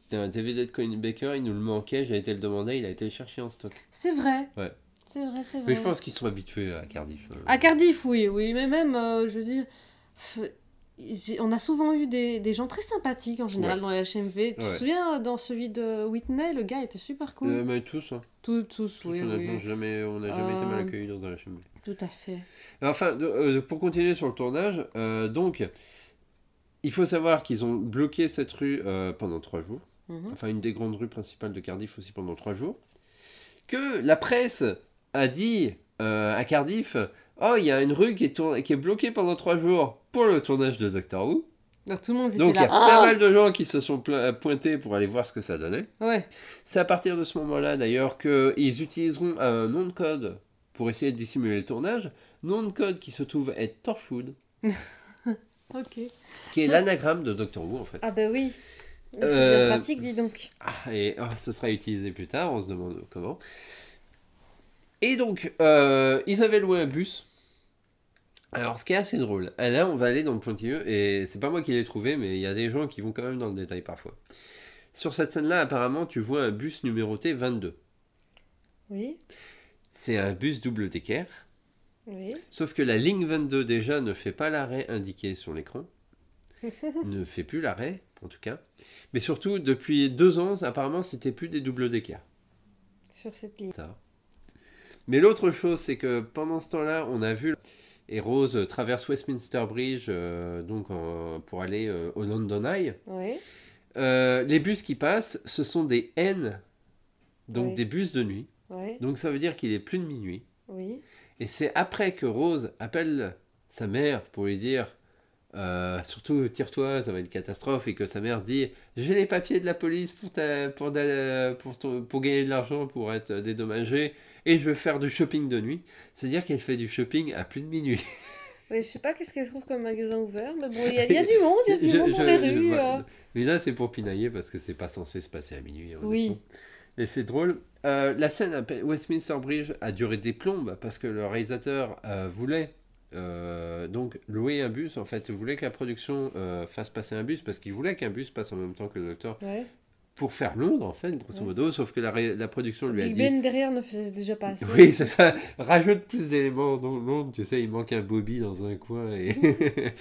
C'était un DVD de Colin Baker, il nous le manquait, j'ai été le demander, il a été le chercher en stock. C'est vrai. Ouais. C'est vrai, c'est vrai. Mais je pense qu'ils sont habitués à Cardiff. Euh. À Cardiff, oui, oui, mais même, euh, je veux dire, on a souvent eu des, des, gens très sympathiques en général dans les HMV. Tu te souviens, euh, dans celui de Whitney, le gars était super cool. Euh, mais tous, hein. tous, tous, oui. oui. Jamais, on n'a jamais été mal accueillis dans un HMV. Tout à fait. Enfin, pour continuer sur le tournage, donc, il faut savoir qu'ils ont bloqué cette rue euh, pendant trois jours. Mhm. Enfin, une des grandes rues principales de Cardiff aussi pendant trois jours. Que la presse a dit euh, à Cardiff Oh, il y a une rue qui est, qui est bloquée pendant trois jours pour le tournage de Doctor Who. Donc tout le monde Donc il y a pas ah mal de gens qui se sont pointés pour aller voir ce que ça donnait. Ouais. C'est à partir de ce moment-là d'ailleurs qu'ils utiliseront un nom de code pour essayer de dissimuler le tournage. Nom de code qui se trouve être Torchwood. Ok. Qui est l'anagramme de Doctor Who en fait. Ah bah oui. C'est bien euh, pratique, dis donc. Ah, et oh, ce sera utilisé plus tard, on se demande comment. Et donc, euh, ils avaient loué un bus. Alors, ce qui est assez drôle, ah, là, on va aller dans le pointilleux, et c'est pas moi qui l'ai trouvé, mais il y a des gens qui vont quand même dans le détail parfois. Sur cette scène-là, apparemment, tu vois un bus numéroté 22. Oui. C'est un bus double d'équerre oui. Sauf que la ligne 22 déjà ne fait pas l'arrêt indiqué sur l'écran. ne fait plus l'arrêt, en tout cas. Mais surtout, depuis deux ans, apparemment, c'était plus des doubles d'équerre. Sur cette ligne. Mais l'autre chose, c'est que pendant ce temps-là, on a vu et Rose traverse Westminster Bridge euh, donc pour aller euh, au London Eye. Oui. Euh, les bus qui passent, ce sont des N, donc des bus de nuit. Oui. Donc ça veut dire qu'il est plus de minuit. Oui. Et c'est après que Rose appelle sa mère pour lui dire euh, surtout tire-toi, ça va être une catastrophe, et que sa mère dit j'ai les papiers de la police pour, pour, pour, pour gagner de l'argent, pour être dédommagé, et je veux faire du shopping de nuit. C'est-à-dire qu'elle fait du shopping à plus de minuit. Oui, je sais pas qu'est-ce qu'elle trouve comme magasin ouvert, mais bon, il y, a du monde, il y a du monde dans les rues. Euh. Mais là, c'est pour pinailler parce que c'est pas censé se passer à minuit. Oui. Et c'est drôle. Euh, la scène à Westminster Bridge a duré des plombes parce que le réalisateur euh, voulait euh, donc louer un bus. En fait, il voulait que la production fasse passer un bus parce qu'il voulait qu'un bus passe en même temps que le docteur. Pour faire Londres, en fait, grosso modo, sauf que la, la production lui a dit. Ben derrière ne faisait déjà pas assez. Oui, c'est ça. Rajoute plus d'éléments dans Londres, tu sais, il manque un Bobby dans un coin. Et,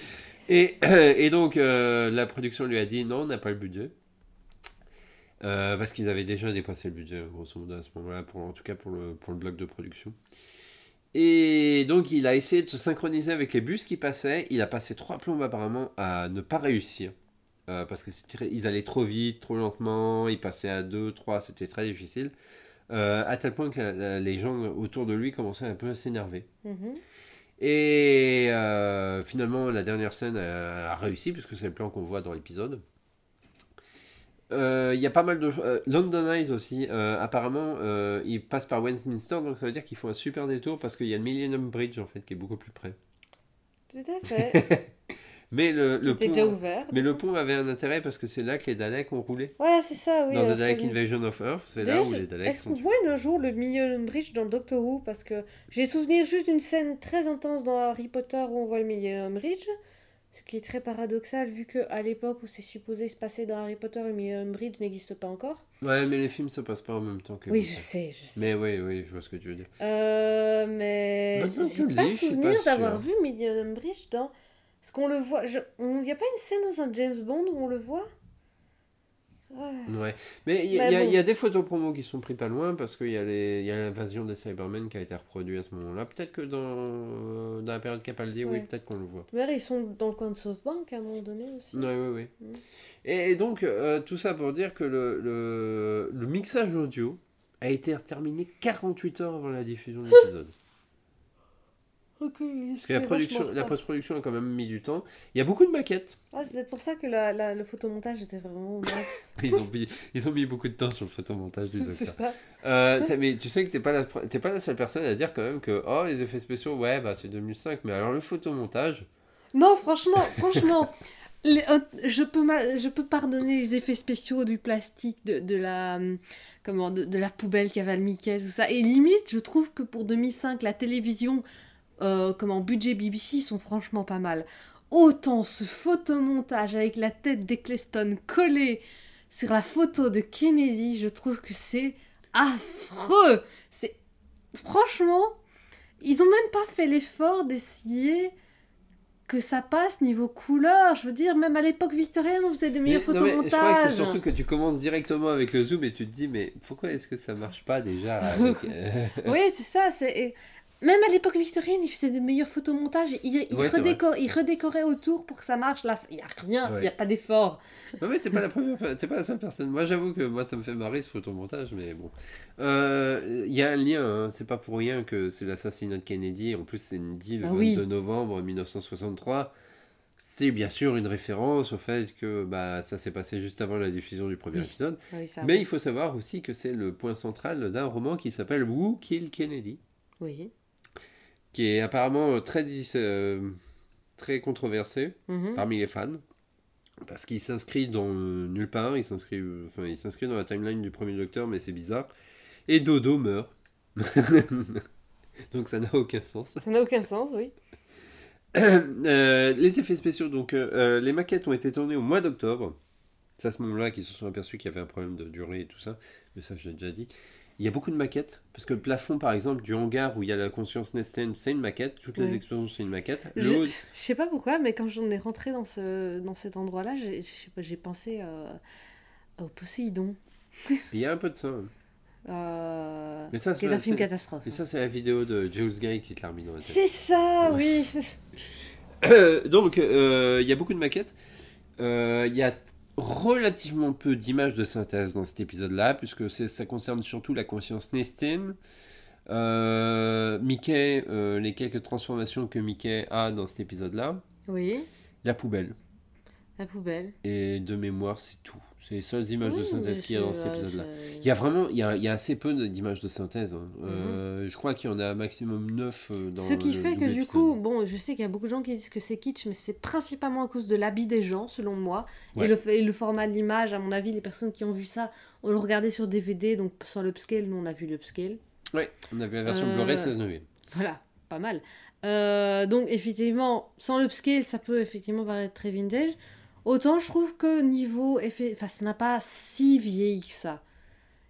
et, et donc, la production lui a dit non, on n'a pas le budget. Euh, parce qu'ils avaient déjà dépassé le budget, grosso modo, à ce moment-là, pour, en tout cas pour le, pour le bloc de production. Et donc, il a essayé de se synchroniser avec les bus qui passaient. Il a passé trois plombes, apparemment, à ne pas réussir. Euh, parce qu'ils allaient trop vite, trop lentement. Ils passaient à 2, 3, c'était très difficile. Euh, à tel point que les gens autour de lui commençaient un peu à s'énerver. Mm-hmm. Et finalement, la dernière scène a réussi, puisque c'est le plan qu'on voit dans l'épisode. Euh, il y a pas mal de choses. Euh, London Eyes aussi, euh, apparemment, il passe par Westminster, donc ça veut dire qu'il faut un super détour parce qu'il y a le Millennium Bridge en fait qui est beaucoup plus près. Tout à fait. mais le, le pont, déjà ouvert. Mais le pont avait un intérêt parce que c'est là que les Daleks ont roulé. Voilà, c'est ça, oui. Dans The Dalek Invasion of Earth, c'est là où les Daleks. Est-ce qu'on voit un jour le Millennium Bridge dans Doctor Who? Parce que j'ai souvenir juste d'une scène très intense dans Harry Potter où on voit le Millennium Bridge. Ce qui est très paradoxal vu qu'à l'époque où c'est supposé se passer dans Harry Potter, le Bridge n'existe pas encore. Ouais, mais les films se passent pas en même temps que. Oui, je sais, je sais. Mais oui, oui, je vois ce que tu veux dire. Euh, mais. J'ai pas souvenir d'avoir vu Millennium Bridge dans. Est-ce qu'on le voit Il n'y a pas une scène dans un James Bond où on le voit? Ouais. Ouais. Mais il y, Mais y bon. il y a des photos promo qui sont pris pas loin parce qu'il y a y l'invasion des Cybermen qui a été reproduite à ce moment-là. Peut-être que dans, euh, dans la période Capaldi, oui, Ouais. peut-être qu'on le voit. D'ailleurs, ils sont dans le coin de SoftBank à un moment donné aussi. Oui, oui, oui. Mm. Et, et donc, euh, tout ça pour dire que le, le, le mixage audio a été terminé 48 heures avant la diffusion de l'épisode. Parce que la, production, la post-production a quand même mis du temps. Il y a beaucoup de maquettes. Ah, c'est peut-être pour ça que la, la- le photomontage était vraiment. Ils ont, mis, ils ont mis beaucoup de temps sur le photomontage du c'est docteur. ça. Euh, ça- mais tu sais que t'es pas, la, pas la seule personne à dire quand même que oh, les effets spéciaux, ouais, bah c'est 2005. Mais alors le photomontage, Non, franchement, franchement, les- euh, je, peux je peux pardonner les effets spéciaux du plastique, de, de la comment, de, de la poubelle qu'avait le Mickey, tout ça. Et limite, je trouve que pour 2005, la télévision, euh, comment, budget BBC, sont franchement pas mal. Autant ce photomontage avec la tête d'Eccleston collée sur la photo de Kennedy, je trouve que c'est affreux. C'est franchement, ils ont même pas fait l'effort d'essayer que ça passe niveau couleur. Je veux dire, même à l'époque victorienne, on faisait des meilleurs Mais- non, mais je crois que c'est photomontages. surtout que tu commences directement avec le zoom et tu te dis, mais pourquoi est-ce que ça marche pas déjà avec, euh, Oui, c'est ça. C'est... Même à l'époque victorienne, ils faisaient des meilleurs photomontages. Ils, ils, Ouais, c'est redécor- ils redécoraient autour pour que ça marche. Là, il n'y a rien, il Ouais. n'y a pas d'effort. Non mais t'es pas la première, pas la seule personne. Moi j'avoue que moi ça me fait marrer ce photomontage, mais bon. Euh, Il y a un lien, hein. c'est pas pour rien que c'est l'assassinat de Kennedy. En plus c'est dit le Ah 22 oui. novembre 1963. C'est bien sûr une référence au fait que bah, ça s'est passé juste avant la diffusion du premier Oui. épisode. Oui, Mais il faut savoir aussi que c'est le point central d'un roman qui s'appelle Who Killed Kennedy, Oui. Qui est apparemment très, dis- euh, très controversé Mhm. parmi les fans. Parce qu'il s'inscrit dans euh, nulle part il s'inscrit euh, enfin il s'inscrit dans la timeline du premier docteur mais c'est bizarre. Et Dodo meurt. Donc ça n'a aucun sens. Ça n'a aucun sens, oui. Euh, les effets spéciaux donc euh, euh, les maquettes ont été tournées au mois d'octobre. C'est à ce moment-là qu'ils se sont aperçus qu'il y avait un problème de durée et tout ça. Mais ça je l'ai déjà dit il y a beaucoup de maquettes parce que le plafond par exemple du hangar où il y a la conscience Nesten c'est une maquette toutes les Ouais. explosions c'est une maquette Je, je sais pas pourquoi, mais quand j'en ai rentré dans, ce, dans cet endroit-là, j'ai, pensé euh, au Poséidon. il y a un peu de ça hein. Euh, mais ça c'est un film catastrophe. Et ça, c'est la vidéo de Jules Guy qui te l'a remis dans la tête. C'est ça, oui. Euh, Donc, euh, il y a beaucoup de maquettes. Il y a relativement peu d'images de synthèse dans cet épisode-là, puisque ça concerne surtout la conscience Nestin. Euh, Mickey, euh, les quelques transformations que Mickey a dans cet épisode-là. oui, La poubelle. la poubelle. Et de mémoire, c'est tout. C'est les seules images de Oui, synthèse qu'il y a dans cet euh, épisode-là. Il y a vraiment, il y a, il y a assez peu d'images de synthèse. hein. Mhm. Euh, je crois qu'il y en a un maximum 9 dans Ce qui le fait que du coup, bon, je sais qu'il y a beaucoup de gens qui disent que c'est kitsch, mais c'est principalement à cause de l'habit des gens, selon moi. Ouais. Et, le, et le format de l'image, à mon avis, les personnes qui ont vu ça, on le regardé sur DVD, donc sans l'upscale, nous on a vu l'upscale. Ouais, on avait la version Euh, Blu-ray 16 neuvième. Voilà, pas mal. Euh, donc effectivement, sans l'upscale, ça peut effectivement paraître très vintage. Autant je trouve que niveau effet, enfin ça n'a pas si vieilli que ça.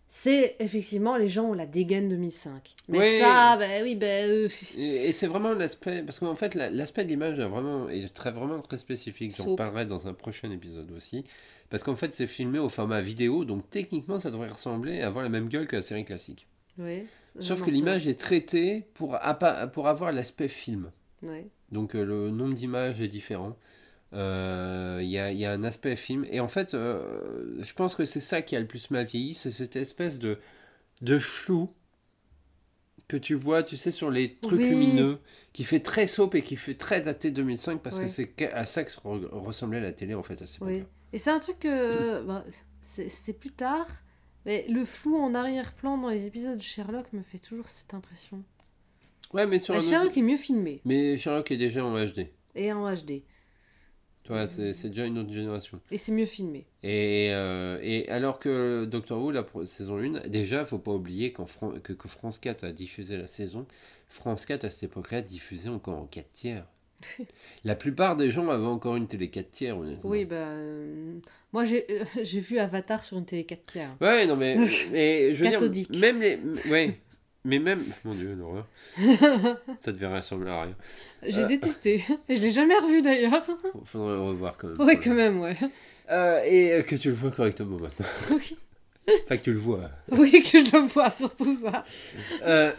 C'est effectivement les gens ont la dégaine 2005. Mais Ouais. ça, ben oui, ben euh, Et, et c'est vraiment l'aspect, parce qu'en fait, la- l'aspect de l'image est vraiment, est très, vraiment très spécifique. J'en parlerai dans un prochain épisode aussi. Parce qu'en fait, c'est filmé au format vidéo, donc techniquement, ça devrait ressembler, avoir la même gueule que la série classique. ouais, Sauf que l'image est traitée pour, avoir l'aspect film. Ouais. Donc euh, le nombre d'images est différent. Euh, Il y, a, il y a un aspect film. Et en fait, euh, je pense que c'est ça qui a le plus mal vieilli, c'est cette espèce de, de flou que tu vois, tu sais, sur les trucs Oui. lumineux, qui fait très soap et qui fait très daté 2005, parce que c'est à ça que re- ressemblait la télé, en fait, à cette Oui. époque-là. Et c'est un truc que bah, c'est plus tard, mais le flou en arrière-plan dans les épisodes de Sherlock me fait toujours cette impression. Ouais, mais sur Bah, un autre- Sherlock est mieux filmé Mais Sherlock est déjà en HD. et en HD. Tu vois, c'est déjà une autre génération. Et c'est mieux filmé. Et, euh, et alors que Doctor Who, la saison 1, déjà, faut pas oublier qu'en Fran- que, que France 4 a diffusé la saison, France 4 à cette époque-là diffusait encore en 4 tiers. la plupart des gens avaient encore une télé 4 tiers, honnêtement. Oui, bah. euh, moi, j'ai euh, j'ai vu Avatar sur une télé 4 tiers. Ouais, non, mais, mais je veux Cathodique. dire, même les. Ouais, mais même. Mon dieu, l'horreur. Ça devait ressembler à rien. J'ai Euh. détesté. Et je l'ai jamais revu d'ailleurs. Faudrait le revoir quand même. Ouais, quand même, ouais. Euh, et euh, que tu le vois correctement maintenant. Oui. Enfin, que tu le vois. Oui, que je le vois surtout ça. Euh,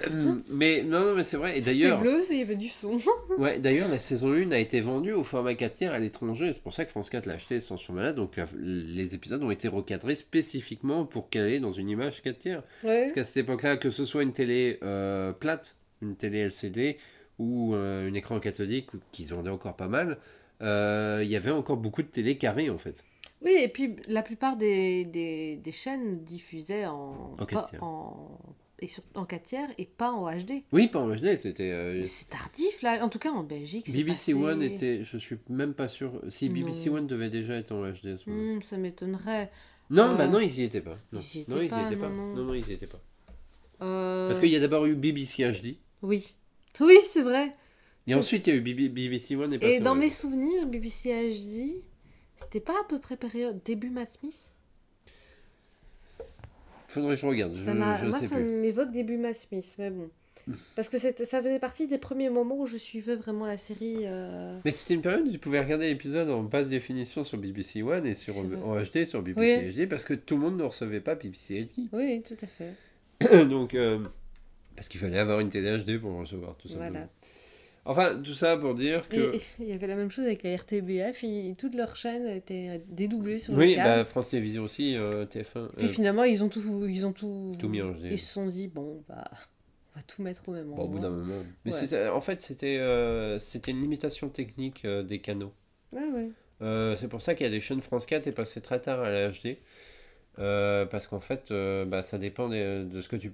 mais non, non, mais c'est vrai. Et d'ailleurs, bleu, il y avait du son. ouais, d'ailleurs, la saison 1 a été vendue au format 4 tiers à l'étranger. C'est pour ça que France 4 l'a acheté sans malade. Donc la- les épisodes ont été recadrés spécifiquement pour caler dans une image 4 tiers. Ouais. Parce qu'à cette époque-là, que ce soit une télé euh, plate, une télé LCD ou euh, un écran cathodique, qu'ils vendaient encore pas mal, il y avait encore beaucoup de télé carrées en fait. Oui, et puis la plupart des, des, des chaînes diffusaient en, pas- et sur, en 4 tiers et pas en HD. Oui, pas en HD, c'était. euh, C'est tardif là, en tout cas en Belgique. c'est BBC passé- One était, je suis même pas sûr. Si BBC Non. One devait déjà être en HD à ce moment. Hmm, ça m'étonnerait. Non, Euh, bah non, ils y étaient pas. Non, ils y non, étaient ils y pas, étaient pas. non, non. Non, non, ils y étaient pas. Euh, Parce qu'il y a d'abord eu BBC HD, Oui. Oui, c'est vrai. et ensuite il y a eu BB BBC One et passé Et dans mes souvenirs, BBC HD, c'était pas à peu près période début Matt Smith? Faudrait que je regarde, ça je Moi, sais ça m'évoque début Matt Smith, mais bon. Parce que ça faisait partie des premiers moments où je suivais vraiment la série. euh, Mais c'était une période où tu pouvais regarder l'épisode en basse définition sur BBC One et sur, en HD sur BBC Oui. HD parce que tout le monde ne recevait pas BBC Oui, tout à fait. HD. Donc, euh, parce qu'il fallait avoir une télé HD pour recevoir tout ça. Voilà. Enfin, tout ça pour dire que. Et et il y avait la même chose avec la RTBF, ils- toutes leurs chaînes étaient dédoublées sur oui, le câble. bah, France Télévisions aussi, euh, TF1. Puis euh, finalement, ils ont tout, ils ont tout, Tout mis en HD. Ils se sont dit bon, bah, on va tout mettre au même bon, endroit. au bout d'un moment. Mais Ouais. c'était- en fait, c'était euh, c'était une limitation technique euh, des canaux. Ah ouais. Euh, c'est pour ça qu'il y a des chaînes France 4 est passé très tard à la HD. Euh, parce qu'en fait, euh, bah, ça dépend des- de ce que tu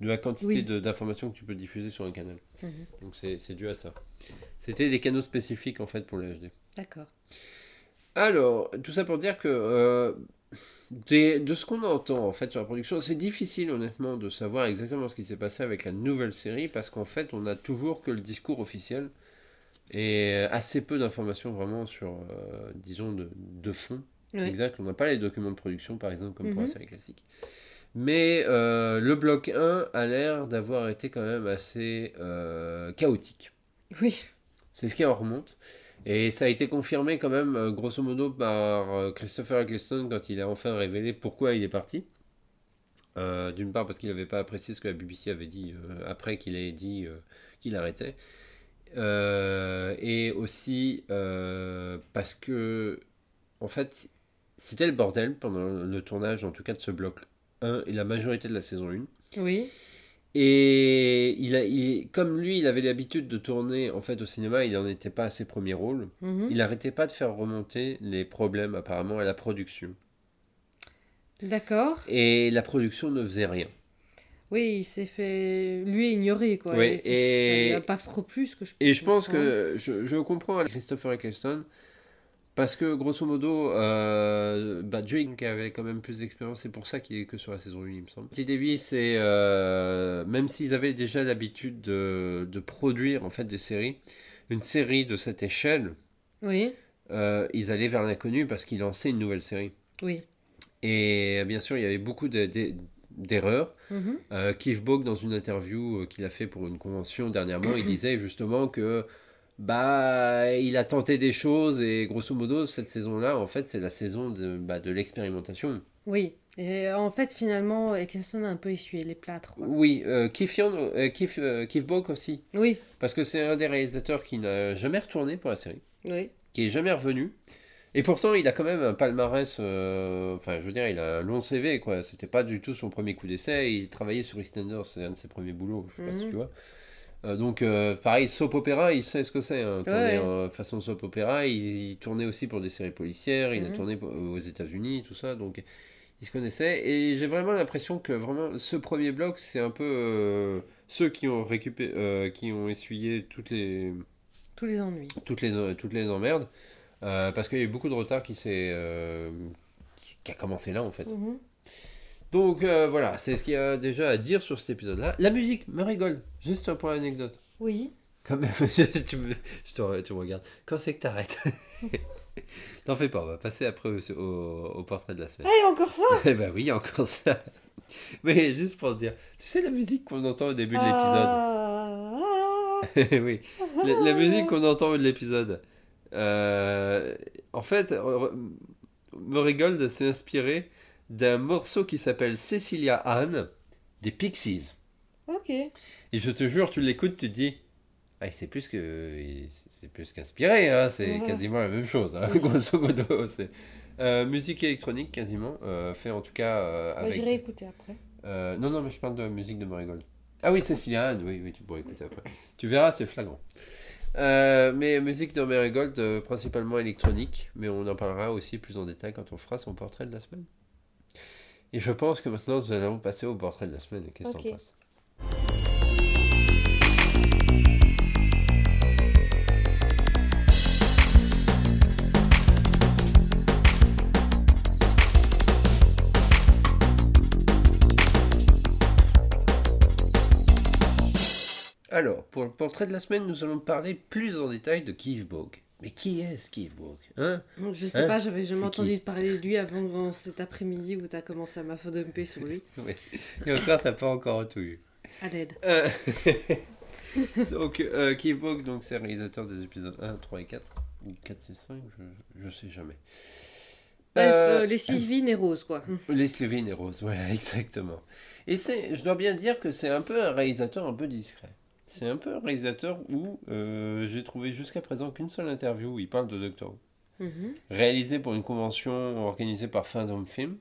de la quantité Oui. d'informations que tu peux diffuser sur un canal. Mhm. Donc c'est dû à ça. C'était des canaux spécifiques en fait pour la HD. D'accord. Alors, tout ça pour dire que euh, des- de ce qu'on entend en fait sur la production, c'est difficile honnêtement de savoir exactement ce qui s'est passé avec la nouvelle série parce qu'en fait, on n'a toujours que le discours officiel et assez peu d'informations vraiment sur, euh, disons, de, de fond. Oui. Exact, on n'a pas les documents de production par exemple comme pour la Mhm. série classique. Mais euh, le bloc 1 a l'air d'avoir été quand même assez euh, chaotique. Oui. C'est ce qui en remonte. Et ça a été confirmé quand même, euh, grosso modo, par Christopher Eccleston quand il a enfin révélé pourquoi il est parti. Euh, D'une part parce qu'il n'avait pas apprécié ce que la BBC avait dit après qu'il ait dit qu'il arrêtait. Et aussi parce que, en fait, c'était le bordel pendant le tournage, en tout cas de ce bloc 1 et la majorité de la saison 1. Oui. Et il a, il- comme lui, il avait l'habitude de tourner en fait au cinéma, il n'en était pas à ses premiers rôles. Mhm. Il n'arrêtait pas de faire remonter les problèmes apparemment à la production. D'accord. Et la production ne faisait rien. Oui, il s'est fait lui ignorer quoi. Oui, et ça a pas trop plu ce que je. Et je pense que je, je comprends Christopher Eccleston parce que grosso modo, euh, bah, avait quand même plus d'expérience, c'est pour ça qu'il est que sur la saison 1, il me semble. T. Davis, c'est euh, même s'ils avaient déjà l'habitude de, de produire en fait des séries, une série de cette échelle, Oui. euh, ils allaient vers l'inconnu parce qu'ils lançaient une nouvelle série. Oui. Et bien sûr, il y avait beaucoup de- de- d'erreurs. Mhm. Euh, Keith Bog, dans une interview qu'il a fait pour une convention dernièrement, il disait justement que bah il a tenté des choses et grosso modo cette saison-là, en fait, c'est la saison de, bah, de l'expérimentation. Oui. Et en fait, finalement, Eccleston a un peu essuyé les plâtres. quoi. Oui, euh, Keith, Young- euh, Keith, euh, Keith aussi, Oui. parce que c'est un des réalisateurs qui n'a jamais retourné pour la série, Oui. qui est jamais revenu. Et pourtant, il a quand même un palmarès, euh, enfin, je veux dire, il a un long CV, quoi. C'était pas du tout son premier coup d'essai. Il travaillait sur EastEnders, c'est un de ses premiers boulots, je sais pas si Mhm. tu vois. Euh, donc, euh, pareil, soap opéra, il sait ce que c'est. Hein, tourner Ouais. en façon soap opéra, il, il tournait aussi pour des séries policières, il a Mhm. tourné pour- aux États-Unis, tout ça. Donc, il se connaissait. Et j'ai vraiment l'impression que vraiment, ce premier bloc, c'est un peu euh, ceux qui ont récupéré, euh, qui ont essuyé toutes les Tous les ennuis. toutes les, toutes les emmerdes. euh, parce qu'il y a eu beaucoup de retard qui s'est euh, qui, qui a commencé là en fait. Mhm. Donc euh, voilà, c'est ce qu'il y a déjà à dire sur cet épisode-là. La musique, Marigold, juste pour l'anecdote. Oui. Quand même, tu, me, je te, tu me regardes. Quand c'est que t'arrêtes T'en fais pas, on va passer après au, au- au portrait de la semaine. Ah, et encore ça Eh ben oui, encore ça. Mais juste pour te dire, tu sais la musique qu'on entend au début de l'épisode Ah, oui, la, la musique qu'on entend de l'épisode. Euh, en fait, Murray Gold s'est inspiré d'un morceau qui s'appelle Cecilia Anne des Pixies. Ok. Et je te jure, tu l'écoutes, tu te dis, ah, c'est plus que, c'est plus qu'inspiré, hein, c'est quasiment la même chose, hein, grosso modo. C'est euh, musique électronique quasiment, euh, fait en tout cas euh, avec. J'irai écouter après. Euh, non, non, mais je parle de la musique de Marigold. Ah oui, Cecilia Anne, oui, oui, tu pourrais écouter après. Tu verras, c'est flagrant. Mais musique de Marigold, principalement électronique, mais on en parlera aussi plus en détail quand on fera son portrait de la semaine. Et je pense que maintenant nous allons passer au portrait de la semaine. Qu'est-ce que Ok. t'en penses? Alors, pour le portrait de la semaine, nous allons parler plus en détail de Keith Bog. Mais qui est ce Keith Bog hein Je sais Hein? pas, j'avais jamais entendu parler de lui avant cet après-midi où t'as commencé à m'affodumper sur lui. Oui. Et encore, t'as pas encore tout eu. À l'aide. Euh, donc, euh, Keith Bog, donc, c'est réalisateur des épisodes 1, 3 et 4. Ou 4 et 5, je, je sais jamais. Bref, Euh, euh, les Sylvine et Rose, quoi. Les Levin et Rose, voilà, exactement. Et je dois bien dire que c'est un peu un réalisateur un peu discret. C'est un peu un réalisateur où euh, j'ai trouvé jusqu'à présent qu'une seule interview où il parle de Doctor Who. Mhm. Réalisé pour une convention organisée par Fandom Film.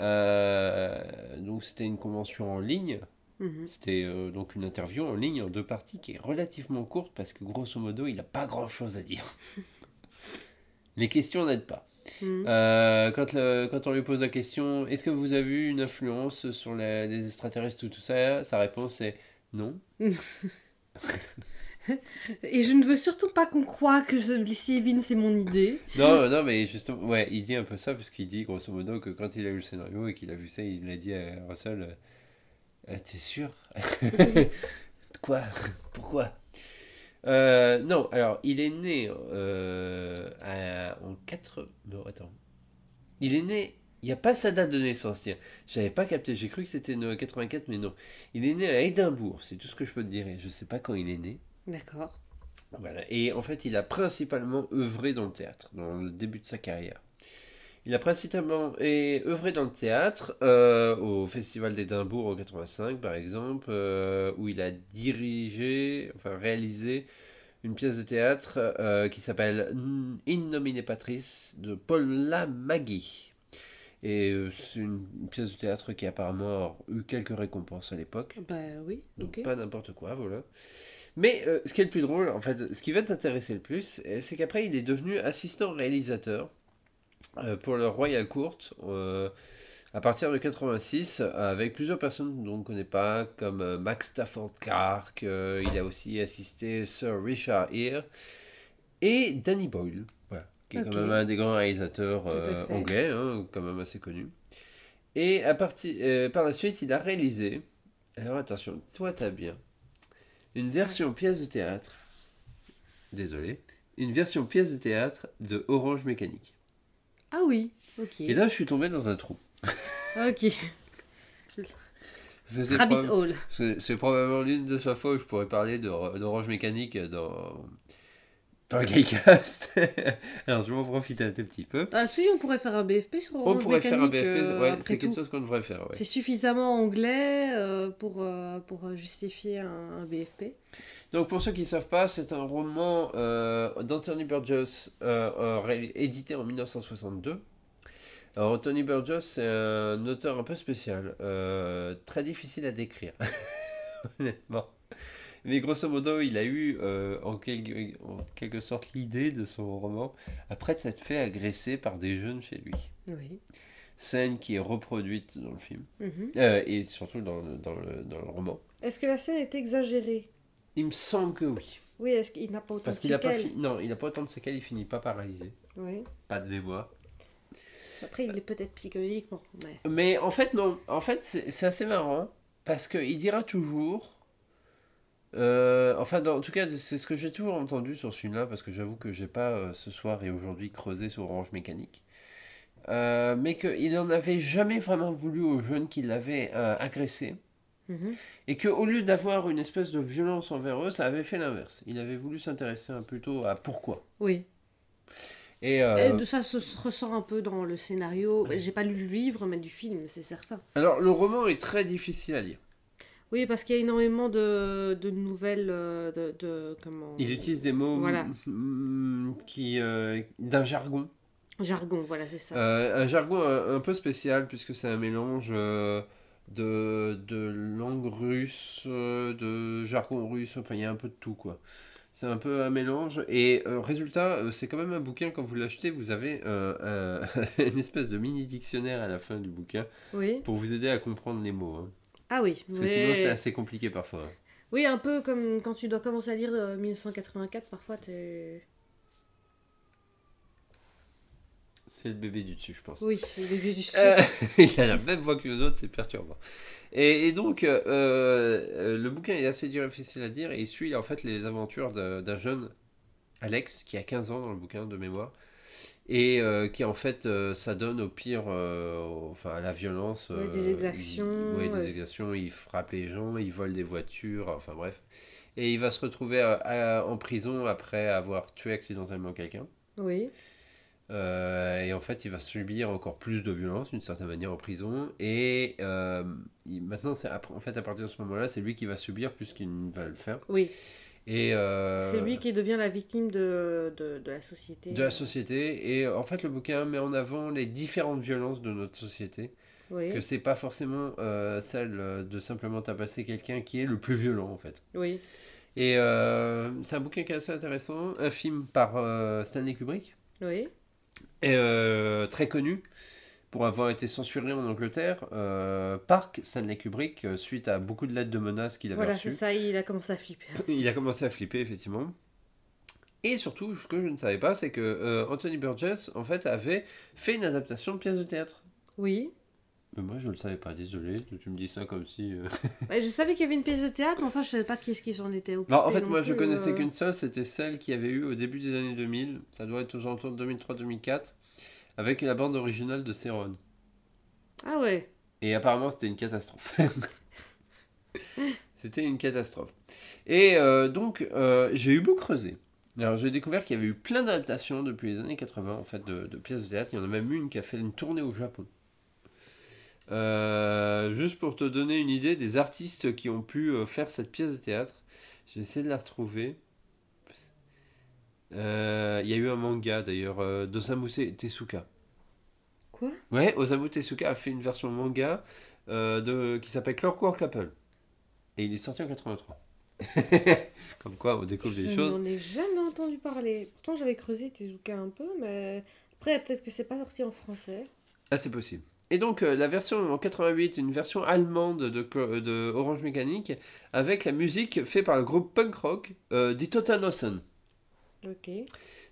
Euh, donc c'était une convention en ligne. Mhm. C'était euh, donc une interview en ligne en deux parties qui est relativement courte parce que grosso modo il n'a pas grand chose à dire. Les questions n'aident pas. Mhm. Euh, quand, le- quand on lui pose la question, est-ce que vous avez eu une influence sur les, les extraterrestres, tout, tout ça Sa réponse est non. Et je ne veux surtout pas qu'on croie que je- les Sylvine, c'est mon idée. Non, non, mais justement, ouais, il dit un peu ça, puisqu'il dit grosso modo que quand il a eu le scénario et qu'il a vu ça, il a dit à Russell euh, Euh, T'es sûr? Quoi? Pourquoi Euh, Non, alors, il est né euh, à- en 4. Non, attends. Il est né. Il n'y a pas sa date de naissance, tiens. J'avais pas capté, j'ai cru que c'était né en 84, mais non. Il est né à Édimbourg, c'est tout ce que je peux te dire, et je sais pas quand il est né. D'accord. Voilà. Et en fait, il a principalement œuvré dans le théâtre, dans le début de sa carrière. Il a principalement œuvré dans le théâtre, euh, au Festival d'Édimbourg en 85 par exemple, euh, où il a dirigé, enfin réalisé une pièce de théâtre euh, qui s'appelle In nomine Patris de Paula Maggi. Et euh, c'est une pièce de théâtre qui apparemment a eu quelques récompenses à l'époque. Bah oui, Donc pas n'importe quoi, voilà. Mais euh, ce qui est le plus drôle, en fait, ce qui va t'intéresser le plus, euh, c'est qu'après il est devenu assistant réalisateur euh, pour le Royal Court à partir de 86 avec plusieurs personnes dont on ne connaît pas, comme Max Stafford Clark, il a aussi assisté Sir Richard Gere et Danny Boyle, qui est quand même un des grands réalisateurs euh, anglais, hein, quand même assez connu. Et à partir, euh, par la suite, il a réalisé, alors attention, toi t'as bien, une version pièce de théâtre, désolé, une version pièce de théâtre de Orange Mécanique. Ah oui, ok. Et là, je suis tombé dans un trou. Ok. Rabbit Hole. C'est probablement l'une de ces fois où je pourrais parler de- d'Orange Mécanique dans, dans le Gaycast. Alors, je vais en profiter un tout petit peu. Ah si, on pourrait faire un BFP sur On Orange pourrait faire un BFP, euh, ouais, c'est quelque chose qu'on devrait faire. ouais. C'est suffisamment anglais euh, pour, euh, pour justifier un, un BFP. Donc pour ceux qui ne savent pas, c'est un roman euh, d'Anthony Burgess euh, euh, édité en 1962. Alors Anthony Burgess, c'est un auteur un peu spécial, euh, très difficile à décrire, honnêtement. Mais grosso modo, il a eu euh, en, quelque, en quelque sorte l'idée de son roman après s'être fait agresser par des jeunes chez lui. Oui. Scène qui est reproduite dans le film, Mhm. euh, et surtout dans le, dans le, dans le roman. Est-ce que la scène est exagérée? Il me semble que oui. Oui, est-ce qu'il n'a pas autant Parce de n'a pas, séquelles? fi- non, il a pas autant de séquelles, il finit pas paralysé. Oui. Pas de mémoire. Après, il est peut-être psychologiquement, mais... Mais en fait, non. En fait, c'est assez marrant. Parce qu'il dira toujours. Euh, enfin, dans- en tout cas, c'est ce que j'ai toujours entendu sur ce film-là. Parce que j'avoue que j'ai pas euh, ce soir et aujourd'hui creusé sur Orange Mécanique. Euh, mais qu'il n'en avait jamais vraiment voulu aux jeunes qui l'avaient agressé. Mhm. Et qu'au lieu d'avoir une espèce de violence envers eux, ça avait fait l'inverse. Il avait voulu s'intéresser un plutôt à pourquoi. Oui. Et, euh, ça se ressent un peu dans le scénario. J'ai pas lu le livre, mais du film, c'est certain. alors, le roman est très difficile à lire. Oui, parce qu'il y a énormément de, de nouvelles. euh, De, de- comment Il utilise des mots Voilà. mm, qui euh, d'un jargon. Jargon, voilà, c'est ça. Euh, un jargon un, un peu spécial puisque c'est un mélange euh, de, de langue russe, de jargon russe, enfin il y a un peu de tout quoi. C'est un peu un mélange et euh, résultat, euh, c'est quand même un bouquin quand vous l'achetez, vous avez euh, un- une espèce de mini dictionnaire à la fin du bouquin Oui. pour vous aider à comprendre les mots. hein. Ah oui. Parce que sinon c'est assez compliqué parfois. Oui, un peu comme quand tu dois commencer à lire euh, 1984, parfois tu. C'est le bébé du dessus je pense. Oui, c'est le début du cycle. Euh, il a la même voix que les autres, c'est perturbant. Et, et donc, euh, euh, le bouquin est assez difficile à dire et il suit en fait les aventures d'un d'un jeune, Alex, qui a 15 ans dans le bouquin de mémoire, et euh, qui en fait euh, s'adonne au pire, euh, enfin à la violence. Ouais, euh, des exactions, il- ouais, des exactions, il frappe les gens, il vole des voitures, enfin bref. Et il va se retrouver à- à- en prison après avoir tué accidentellement quelqu'un. Oui. Euh, et en fait, il va subir encore plus de violence d'une certaine manière en prison. Et euh, il- maintenant, c'est en fait à partir de ce moment-là, c'est lui qui va subir plus qu'il ne va le faire. Oui. Et euh, C'est lui qui devient la victime de, de, de la société. de la société. Et en fait, le bouquin met en avant les différentes violences de notre société. Oui. Que c'est pas forcément euh, celle de simplement tabasser quelqu'un qui est le plus violent en fait. Oui. Et euh, c'est un bouquin qui est assez intéressant, un film par euh, Stanley Kubrick. Oui. Et, euh, très connu pour avoir été censuré en Angleterre euh, par Stanley Kubrick euh, suite à beaucoup de lettres de menaces qu'il avait Voilà, c'est reçues. ça, il a commencé à flipper. Il a commencé à flipper effectivement. Et surtout, ce que je ne savais pas, c'est que euh, Anthony Burgess en fait avait fait une adaptation de pièce de théâtre. Oui. Mais moi, je ne le savais pas. Désolé, tu me dis ça comme si. euh, Ouais, je savais qu'il y avait une pièce de théâtre, mais enfin, je savais pas qui est-ce qui s'en était occupé. Non, en fait, non moi, je connaissais euh. qu'une seule. C'était celle qu'il y avait eu au début des années 2000. Ça doit être aux alentours de 2003-2004, avec la bande originale de Céron. Ah ouais. Et apparemment, c'était une catastrophe. c'était une catastrophe. Et euh, donc, euh, j'ai eu beau creuser. Alors, j'ai découvert qu'il y avait eu plein d'adaptations depuis les années 80, en fait, de, de pièces de théâtre. Il y en a même une qui a fait une tournée au Japon. Euh, juste pour te donner une idée des artistes qui ont pu faire cette pièce de théâtre, j'ai essayé de la retrouver. Euh, Il y a eu un manga d'ailleurs, euh, d'Osamu Tezuka. Quoi? Ouais, Osamu Tezuka a fait une version manga euh, de, qui s'appelle Clockwork Apple. Et il est sorti en 83. Comme quoi, on découvre des Je choses. n'en ai jamais entendu parler. Pourtant, j'avais creusé Tezuka un peu, mais après, peut-être que c'est pas sorti en français. Ah, c'est possible. Et donc, euh, la version en 88, une version allemande de, de Orange Mécanique, avec la musique faite par le groupe punk rock des Totanossen.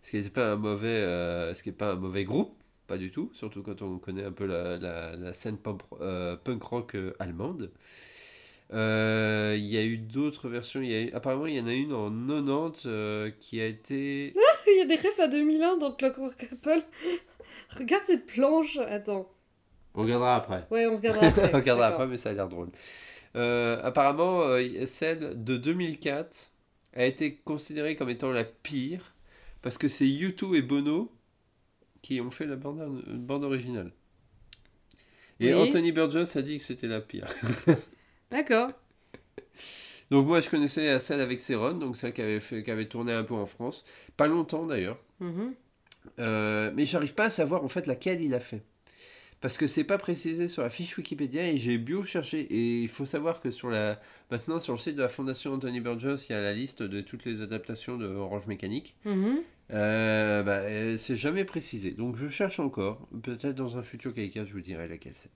Ce qui n'est pas un mauvais, euh, ce qui est pas un mauvais groupe, pas du tout, surtout quand on connaît un peu la, la- la scène punk, euh, punk rock euh, allemande. Il y a eu d'autres versions. Y a eu- apparemment, il y en a une en 90 euh, qui a été. Il y a des refs à 2001 dans Clockwork Apple. Regarde cette planche. Attends. On regardera après. Ouais, on regardera après. on regardera après, mais ça a l'air drôle. Apparemment, celle de 2004 a été considérée comme étant la pire parce que c'est U2 et Bono qui ont fait la bande, bande originale. Et Oui. Anthony Burgess a dit que c'était la pire. D'accord. Donc moi je connaissais celle avec Céron, donc celle qui avait, fait, qui avait tourné un peu en France. Pas longtemps d'ailleurs. Euh, mais j'arrive pas à savoir en fait laquelle il a fait. Parce que c'est pas précisé sur la fiche Wikipédia et j'ai bio cherché. Et il faut savoir que sur la... maintenant sur le site de la Fondation Anthony Burgess, il y a la liste de toutes les adaptations de Orange Mécanique. Mhm. Euh, bah, euh, c'est jamais précisé. Donc je cherche encore. Peut-être dans un futur quelqu'un, je vous dirai laquelle c'est.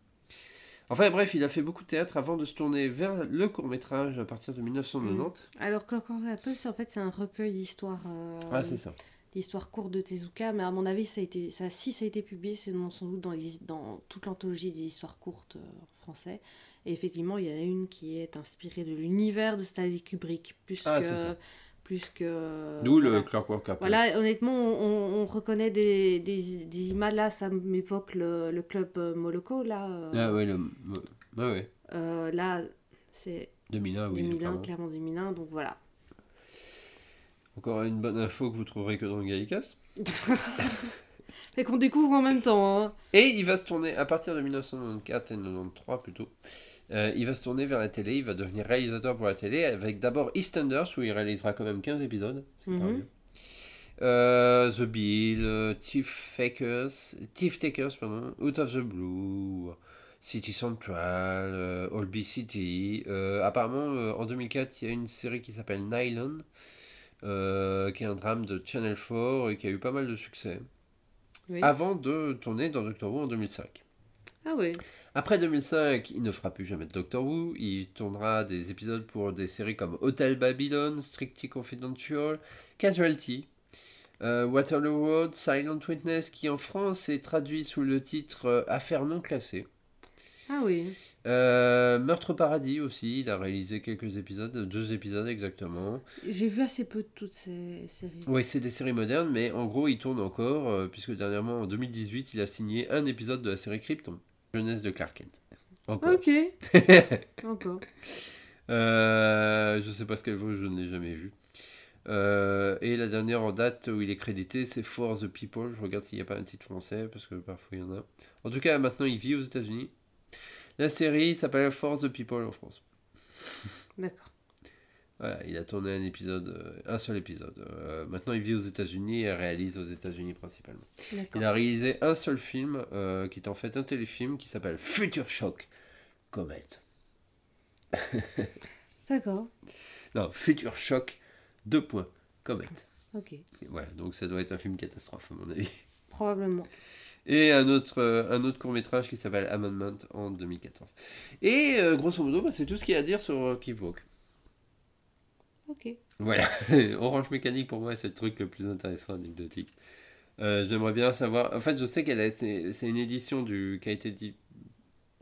Enfin bref, il a fait beaucoup de théâtre avant de se tourner vers le court métrage à partir de 1990. Alors, Clockwork Apple, c'est en fait c'est un recueil d'histoires. euh, Ah c'est ça. D'histoires courtes de Tezuka, mais à mon avis, ça a été, ça, si ça a été publié, c'est sans doute dans, les, dans toute l'anthologie des histoires courtes euh, en français. Et effectivement, il y en a une qui est inspirée de l'univers de Stanley Kubrick, plus Ah, que. ça. Plus que D'où voilà. le Clockwork Apple. Voilà, honnêtement, on, on- on reconnaît des, des, des images là, ça m'évoque le, le club euh, Moloko, là. euh, Ah ouais, le... ouais, ouais. euh, là, c'est 2001, oui. 2001, clairement. clairement 2001, donc voilà. Encore une bonne info que vous trouverez que dans le Gallicast. Et qu'on découvre en même temps. Hein. Et il va se tourner à partir de 1994 et 93 plutôt. Euh, il va se tourner vers la télé, il va devenir réalisateur pour la télé avec d'abord EastEnders où il réalisera quand même 15 épisodes. Mhm. Euh, the Bill, euh, Thief Takers, Thief Takers, pardon, Out of the Blue, City Central, Holby City. Apparemment, en 2004, il y a une série qui s'appelle Nylon, euh, qui est un drame de Channel 4 et qui a eu pas mal de succès. Oui. Avant de tourner dans Doctor Who en 2005. Ah oui. Après 2005, il ne fera plus jamais de Doctor Who. Il tournera des épisodes pour des séries comme Hotel Babylon, Strictly Confidential, Casualty, euh, Waterloo Road, Silent Witness, qui en France est traduit sous le titre euh, Affaires non classées. Ah oui. Euh, Meurtre au paradis aussi, il a réalisé quelques épisodes, deux épisodes exactement. J'ai vu assez peu de toutes ces séries. Oui, c'est des séries modernes, mais en gros, il tourne encore, euh, puisque dernièrement, en 2018, il a signé un épisode de la série Krypton, jeunesse de Clark Kent. Encore. Ok. Encore. Euh, je sais pas ce qu'elle vaut, je ne l'ai jamais vue. Euh, et la dernière en date où il est crédité, c'est For the People. Je regarde s'il n'y a pas un titre français, parce que parfois il y en a. En tout cas, maintenant il vit aux États-Unis. La série s'appelle For the People en France. D'accord. Voilà, il a tourné un épisode, euh, un seul épisode. Euh, maintenant il vit aux États-Unis et réalise aux États-Unis principalement. Il a réalisé un seul film, euh, qui est en fait un téléfilm qui s'appelle Future Shock Comet. D'accord. Non, Future Shock, deux points, Comet. Ok. Voilà, donc ça doit être un film catastrophe à mon avis. Probablement. Et un autre, euh, un autre court métrage qui s'appelle Amendment en 2014. Et euh, grosso modo, bah, c'est tout ce qu'il y a à dire sur euh, Keep Walk. Ok. Voilà, Orange Mécanique pour moi c'est le truc le plus intéressant anecdotique. Euh, J'aimerais bien savoir. En fait, je sais qu'elle est, c'est, une édition du qui a été dit,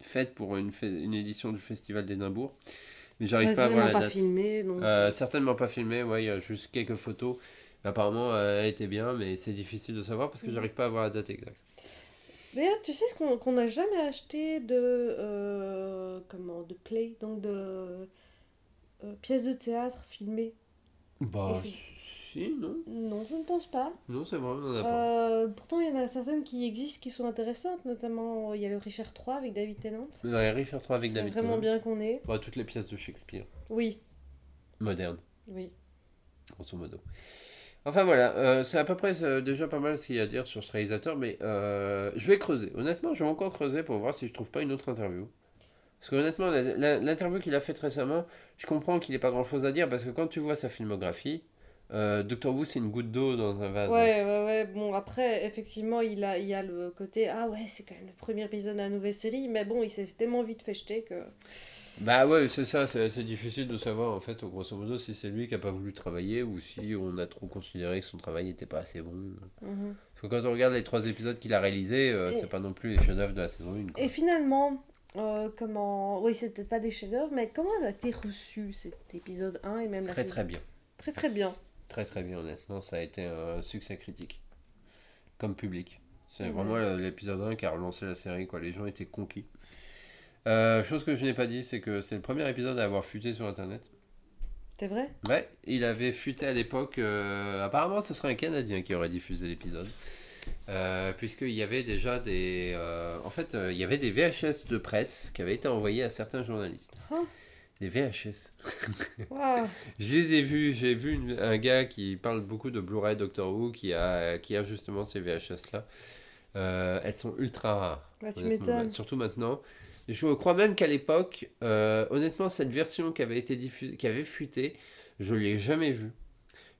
faite pour une, une édition du Festival d'Édimbourg, mais j'arrive pas à voir Certainement la pas date. filmé, donc. Euh, certainement pas filmé, ouais, il y a juste quelques photos. Apparemment, elle était bien, mais c'est difficile de savoir parce que Mhm. j'arrive pas à voir la date exacte. D'ailleurs, tu sais ce qu'on qu'on n'a jamais acheté de euh, comment de play, donc de euh, pièces de théâtre filmées? Bah, c'est- si, non Non, je ne pense pas. Non, c'est vrai, on en a pas. Euh, pourtant, il y en a certaines qui existent qui sont intéressantes, notamment il y a le Richard III avec David Tennant. Dans les Richard III avec C'est David vraiment Tennant. bien qu'on ait. Bah, toutes les pièces de Shakespeare, Oui, modernes, oui. grosso modo. Enfin voilà, euh, c'est à peu près euh, déjà pas mal ce qu'il y a à dire sur ce réalisateur, mais euh, je vais creuser. Honnêtement, je vais encore creuser pour voir si je trouve pas une autre interview. Parce que honnêtement, l'interview qu'il a faite récemment, je comprends qu'il n'ait pas grand chose à dire, parce que quand tu vois sa filmographie, Doctor Who c'est une goutte d'eau dans un vase. Ouais, ouais, ouais. Bon, après, effectivement, il a, il y a le côté Ah ouais, c'est quand même le premier épisode de la nouvelle série, mais bon, il s'est tellement vite fait jeter que. Bah ouais, c'est ça, c'est assez difficile de savoir en fait, grosso modo, si c'est lui qui a pas voulu travailler ou si on a trop considéré que son travail n'était pas assez bon. Mhm. Parce que quand on regarde les trois épisodes qu'il a réalisés, euh, c'est pas non plus les chefs-d'œuvre de la saison 1. Quoi. Et finalement, euh, comment. Oui, c'est peut-être pas des chefs-d'œuvre, mais comment a été reçu cet épisode 1 et même la Très saison très bien. Très très bien. Très très bien, honnêtement, ça a été un succès critique. Comme public. C'est Ouais. vraiment le- l'épisode 1 qui a relancé la série, quoi. Les gens étaient conquis. Euh, chose que je n'ai pas dit, c'est que c'est le premier épisode à avoir fuité sur internet. C'est vrai? Ouais, il avait fuité à l'époque. euh, apparemment, ce serait un Canadien qui aurait diffusé l'épisode. Euh, Puisqu'il y avait déjà des. euh, en fait, euh, il y avait des VHS de presse qui avaient été envoyés à certains journalistes. Ah. Des VHS. Waouh Je les ai vus. J'ai vu une- un gars qui parle beaucoup de Blu-ray Doctor Who qui a, qui a justement ces VHS-là. Euh, elles sont ultra rares. Bah, tu honnêtement, m'étonnes. Surtout maintenant. Je crois même qu'à l'époque, euh, honnêtement, cette version qui avait été diffusée, qui avait fuité, je l'ai jamais vue.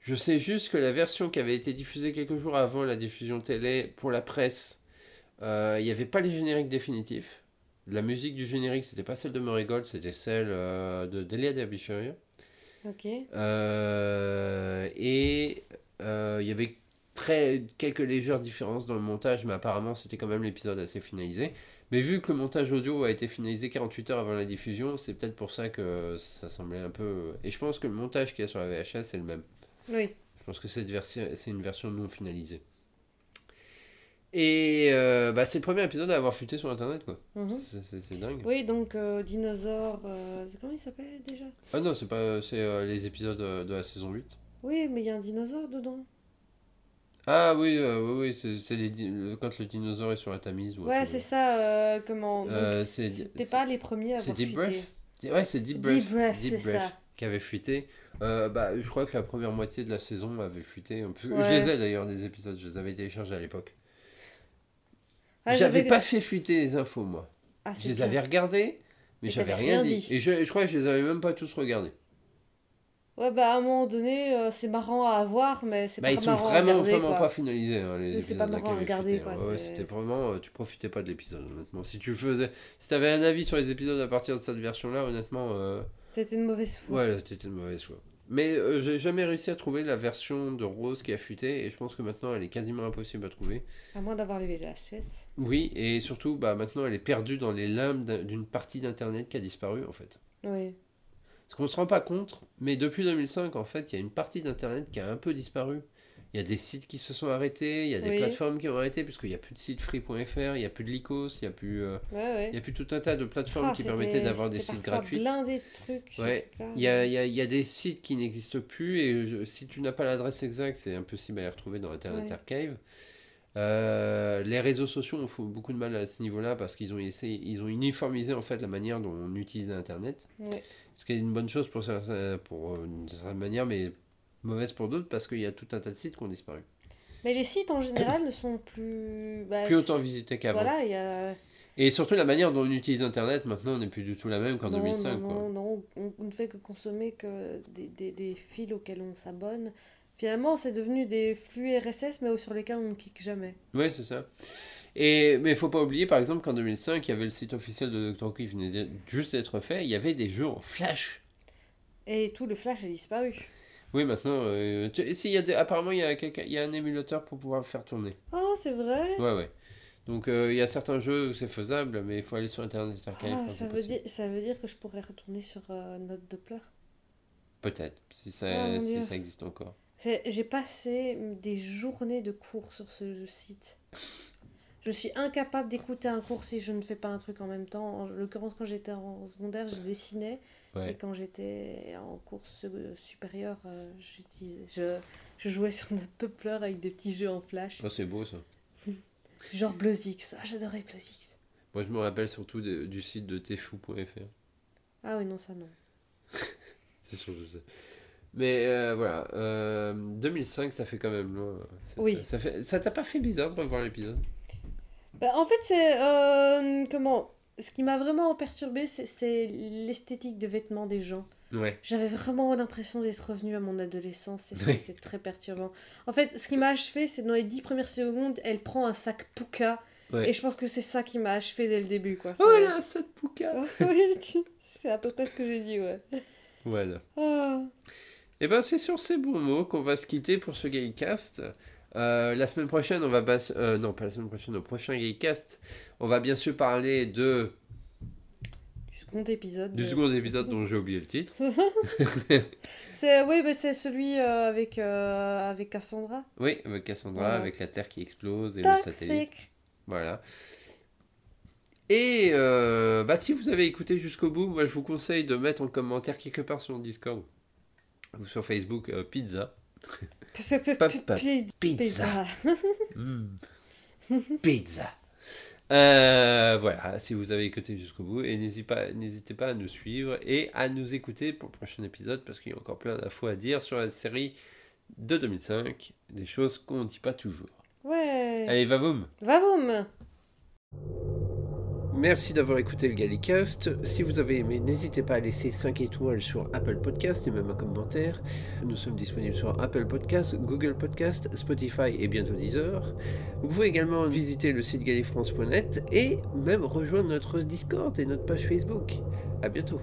Je sais juste que la version qui avait été diffusée quelques jours avant la diffusion télé pour la presse, euh, il n'y avait pas les génériques définitifs. La musique du générique, c'était pas celle de Murray Gold, c'était celle euh, de Delia Derbyshire. Ok. Et il y avait très, quelques légères différences dans le montage, mais apparemment c'était quand même l'épisode assez finalisé. Mais vu que le montage audio a été finalisé 48 heures avant la diffusion, c'est peut-être pour ça que ça semblait un peu... Et je pense que le montage qu'il y a sur la VHS, c'est le même. Oui. Je pense que c'est une version non finalisée. Et euh, bah, c'est le premier épisode à avoir fuité sur Internet, quoi. Mhm. C'est- dingue. Oui, donc euh, dinosaure. euh, comment il s'appelle déjà? Ah non, c'est pas... C'est euh, les épisodes de la saison 8. Oui, mais il y a un dinosaure dedans. Ah oui, euh, oui, oui, c'est le- quand le dinosaure est sur la tamise. Ouais, c'est ça, euh, comment... Euh, C'était pas les premiers à c'est avoir Deep fuité. Breath? Ouais, c'est Deep Breath. Deep Breath, c'est ça. qui avait fuité. Bah, je crois que la première moitié de la saison avait fuité. un peu. Je les ai d'ailleurs, des épisodes, je les avais téléchargés à l'époque. Ah, J'avais pas fait fuiter les infos, moi. Ah, Je les bien. avais regardés, mais j'avais rien dit. dit. Et je, je crois que je les avais même pas tous regardés. Ouais, bah à un moment donné, euh, c'est marrant à avoir, mais c'est Bah, pas ils sont marrant à vraiment, regarder, vraiment quoi. pas finalisés. hein, les C'est- pas marrant à regarder, quoi, Ouais, c'était vraiment, euh, tu profitais pas de l'épisode, honnêtement. Si tu faisais, si t'avais un avis sur les épisodes à partir de cette version-là, honnêtement, euh, C'était une mauvaise foi. ouais, c'était une mauvaise choix. Mais euh, j'ai jamais réussi à trouver la version de Rose qui a fuité, et je pense que maintenant elle est quasiment impossible à trouver. À moins d'avoir les VHS. Oui, et surtout, bah, maintenant elle est perdue dans les limbes d'un- d'une partie d'internet qui a disparu en fait. Oui. Parce qu'on se rend pas compte, mais depuis 2005, en fait, il y a une partie d'Internet qui a un peu disparu. Il y a des sites qui se sont arrêtés, il y a des Oui. plateformes qui ont arrêté, puisqu'il n'y a plus de site free.fr, il n'y a plus de Lycos, il n'y a, plus, euh, Ouais, ouais. il y a plus tout un tas de plateformes Ah, qui permettaient d'avoir des sites gratuits. blindé de trucs. ce Ouais. Il y a, il y a- il y a des sites qui n'existent plus, et je- si tu n'as pas l'adresse exacte, c'est impossible à les retrouver dans Internet. Archive. Euh, les réseaux sociaux ont fait beaucoup de mal à ce niveau-là parce qu'ils ont essayé, ils ont uniformisé en fait la manière dont on utilisait Internet. Ce qui est une bonne chose pour, certains- pour une certaine manière, mais mauvaise pour d'autres parce qu'il y a tout un tas de sites qui ont disparu. Mais les sites en général ne sont plus. bah, Plus autant visités qu'avant. Voilà, il y a. Et surtout la manière dont on utilise Internet maintenant n'est plus du tout la même qu'en non, 2005. non, quoi. non, non, on, on ne fait que consommer que des, des, des fils auxquels on s'abonne. Finalement, c'est devenu des flux RSS, mais sur lesquels on ne clique jamais. Oui, c'est ça. Et, mais il faut pas oublier, par exemple, qu'en 2005, il y avait le site officiel de Dr. qui venait juste d'être fait. Il y avait des jeux en flash. Et tout le flash a disparu. Oui, maintenant, euh, tu- si, il y a des- apparemment, il y, a il y a un émulateur pour pouvoir le faire tourner. Oh, c'est vrai Ouais, ouais. Donc, euh, il y a certains jeux où c'est faisable, mais il faut aller sur Internet. Ah, ça, veut dire, ça veut dire que je pourrais retourner sur euh, Note Doppler. Peut-être, si, ça, Oh, si ça existe encore. J'ai passé des journées de cours sur ce site. Je suis incapable d'écouter un cours si je ne fais pas un truc en même temps. En l'occurrence, quand j'étais en secondaire, je dessinais. Et quand j'étais en cours su- supérieure, euh, je, je jouais sur notre Doppler avec des petits jeux en flash. Oh, c'est beau ça. Genre Blazix. Ah, j'adorais Blazix. Moi, je me rappelle surtout de- du site de tfou.fr. Ah oui, non, ça non. C'est sûr, je sais. Mais euh, voilà, euh, 2005, ça fait quand même loin. Ça, Oui. Ça, ça fait, ça t'a pas fait bizarre de revoir l'épisode? Bah, en fait, c'est. euh, comment Ce qui m'a vraiment perturbé, c'est- l'esthétique des vêtements des gens. Ouais. J'avais vraiment l'impression d'être revenue à mon adolescence c'était très perturbant. En fait, ce qui m'a achevé, c'est dans les dix premières secondes, elle prend un sac Puka Ouais. et je pense que c'est ça qui m'a achevé dès le début. Quoi. Oh là, cette pouca Oui, c'est à peu près ce que j'ai dit, ouais. Voilà. Ah. Et ben c'est sur ces bons mots qu'on va se quitter pour ce Gaycast. Euh, la semaine prochaine, on va bas- euh, non pas la semaine prochaine, au prochain Gaycast, on va bien sûr parler de Du second épisode. du de- second épisode dont j'ai oublié le titre. C'est oui, bah, c'est celui euh, avec avec Cassandra. Oui, avec Cassandra, Voilà. avec la Terre qui explose et le satellite. Toxic. Voilà. Et bah, si vous avez écouté jusqu'au bout, moi je vous conseille de mettre en commentaire quelque part sur Discord ou sur Facebook pizza. Pizza. Pizza. Euh, voilà, si vous avez écouté jusqu'au bout, et n'hésitez pas, n'hésitez pas à nous suivre et à nous écouter pour le prochain épisode parce qu'il y a encore plein d'infos à dire sur la série de 2005, des choses qu'on ne dit pas toujours. Ouais. Allez, va voum Va boum. Merci d'avoir écouté le Gallicast. Si vous avez aimé, n'hésitez pas à laisser 5 étoiles sur Apple Podcast et même un commentaire. Nous sommes disponibles sur Apple Podcast, Google Podcast, Spotify et bientôt Deezer. Vous pouvez également visiter le site gallifrance.net et même rejoindre notre Discord et notre page Facebook. À bientôt.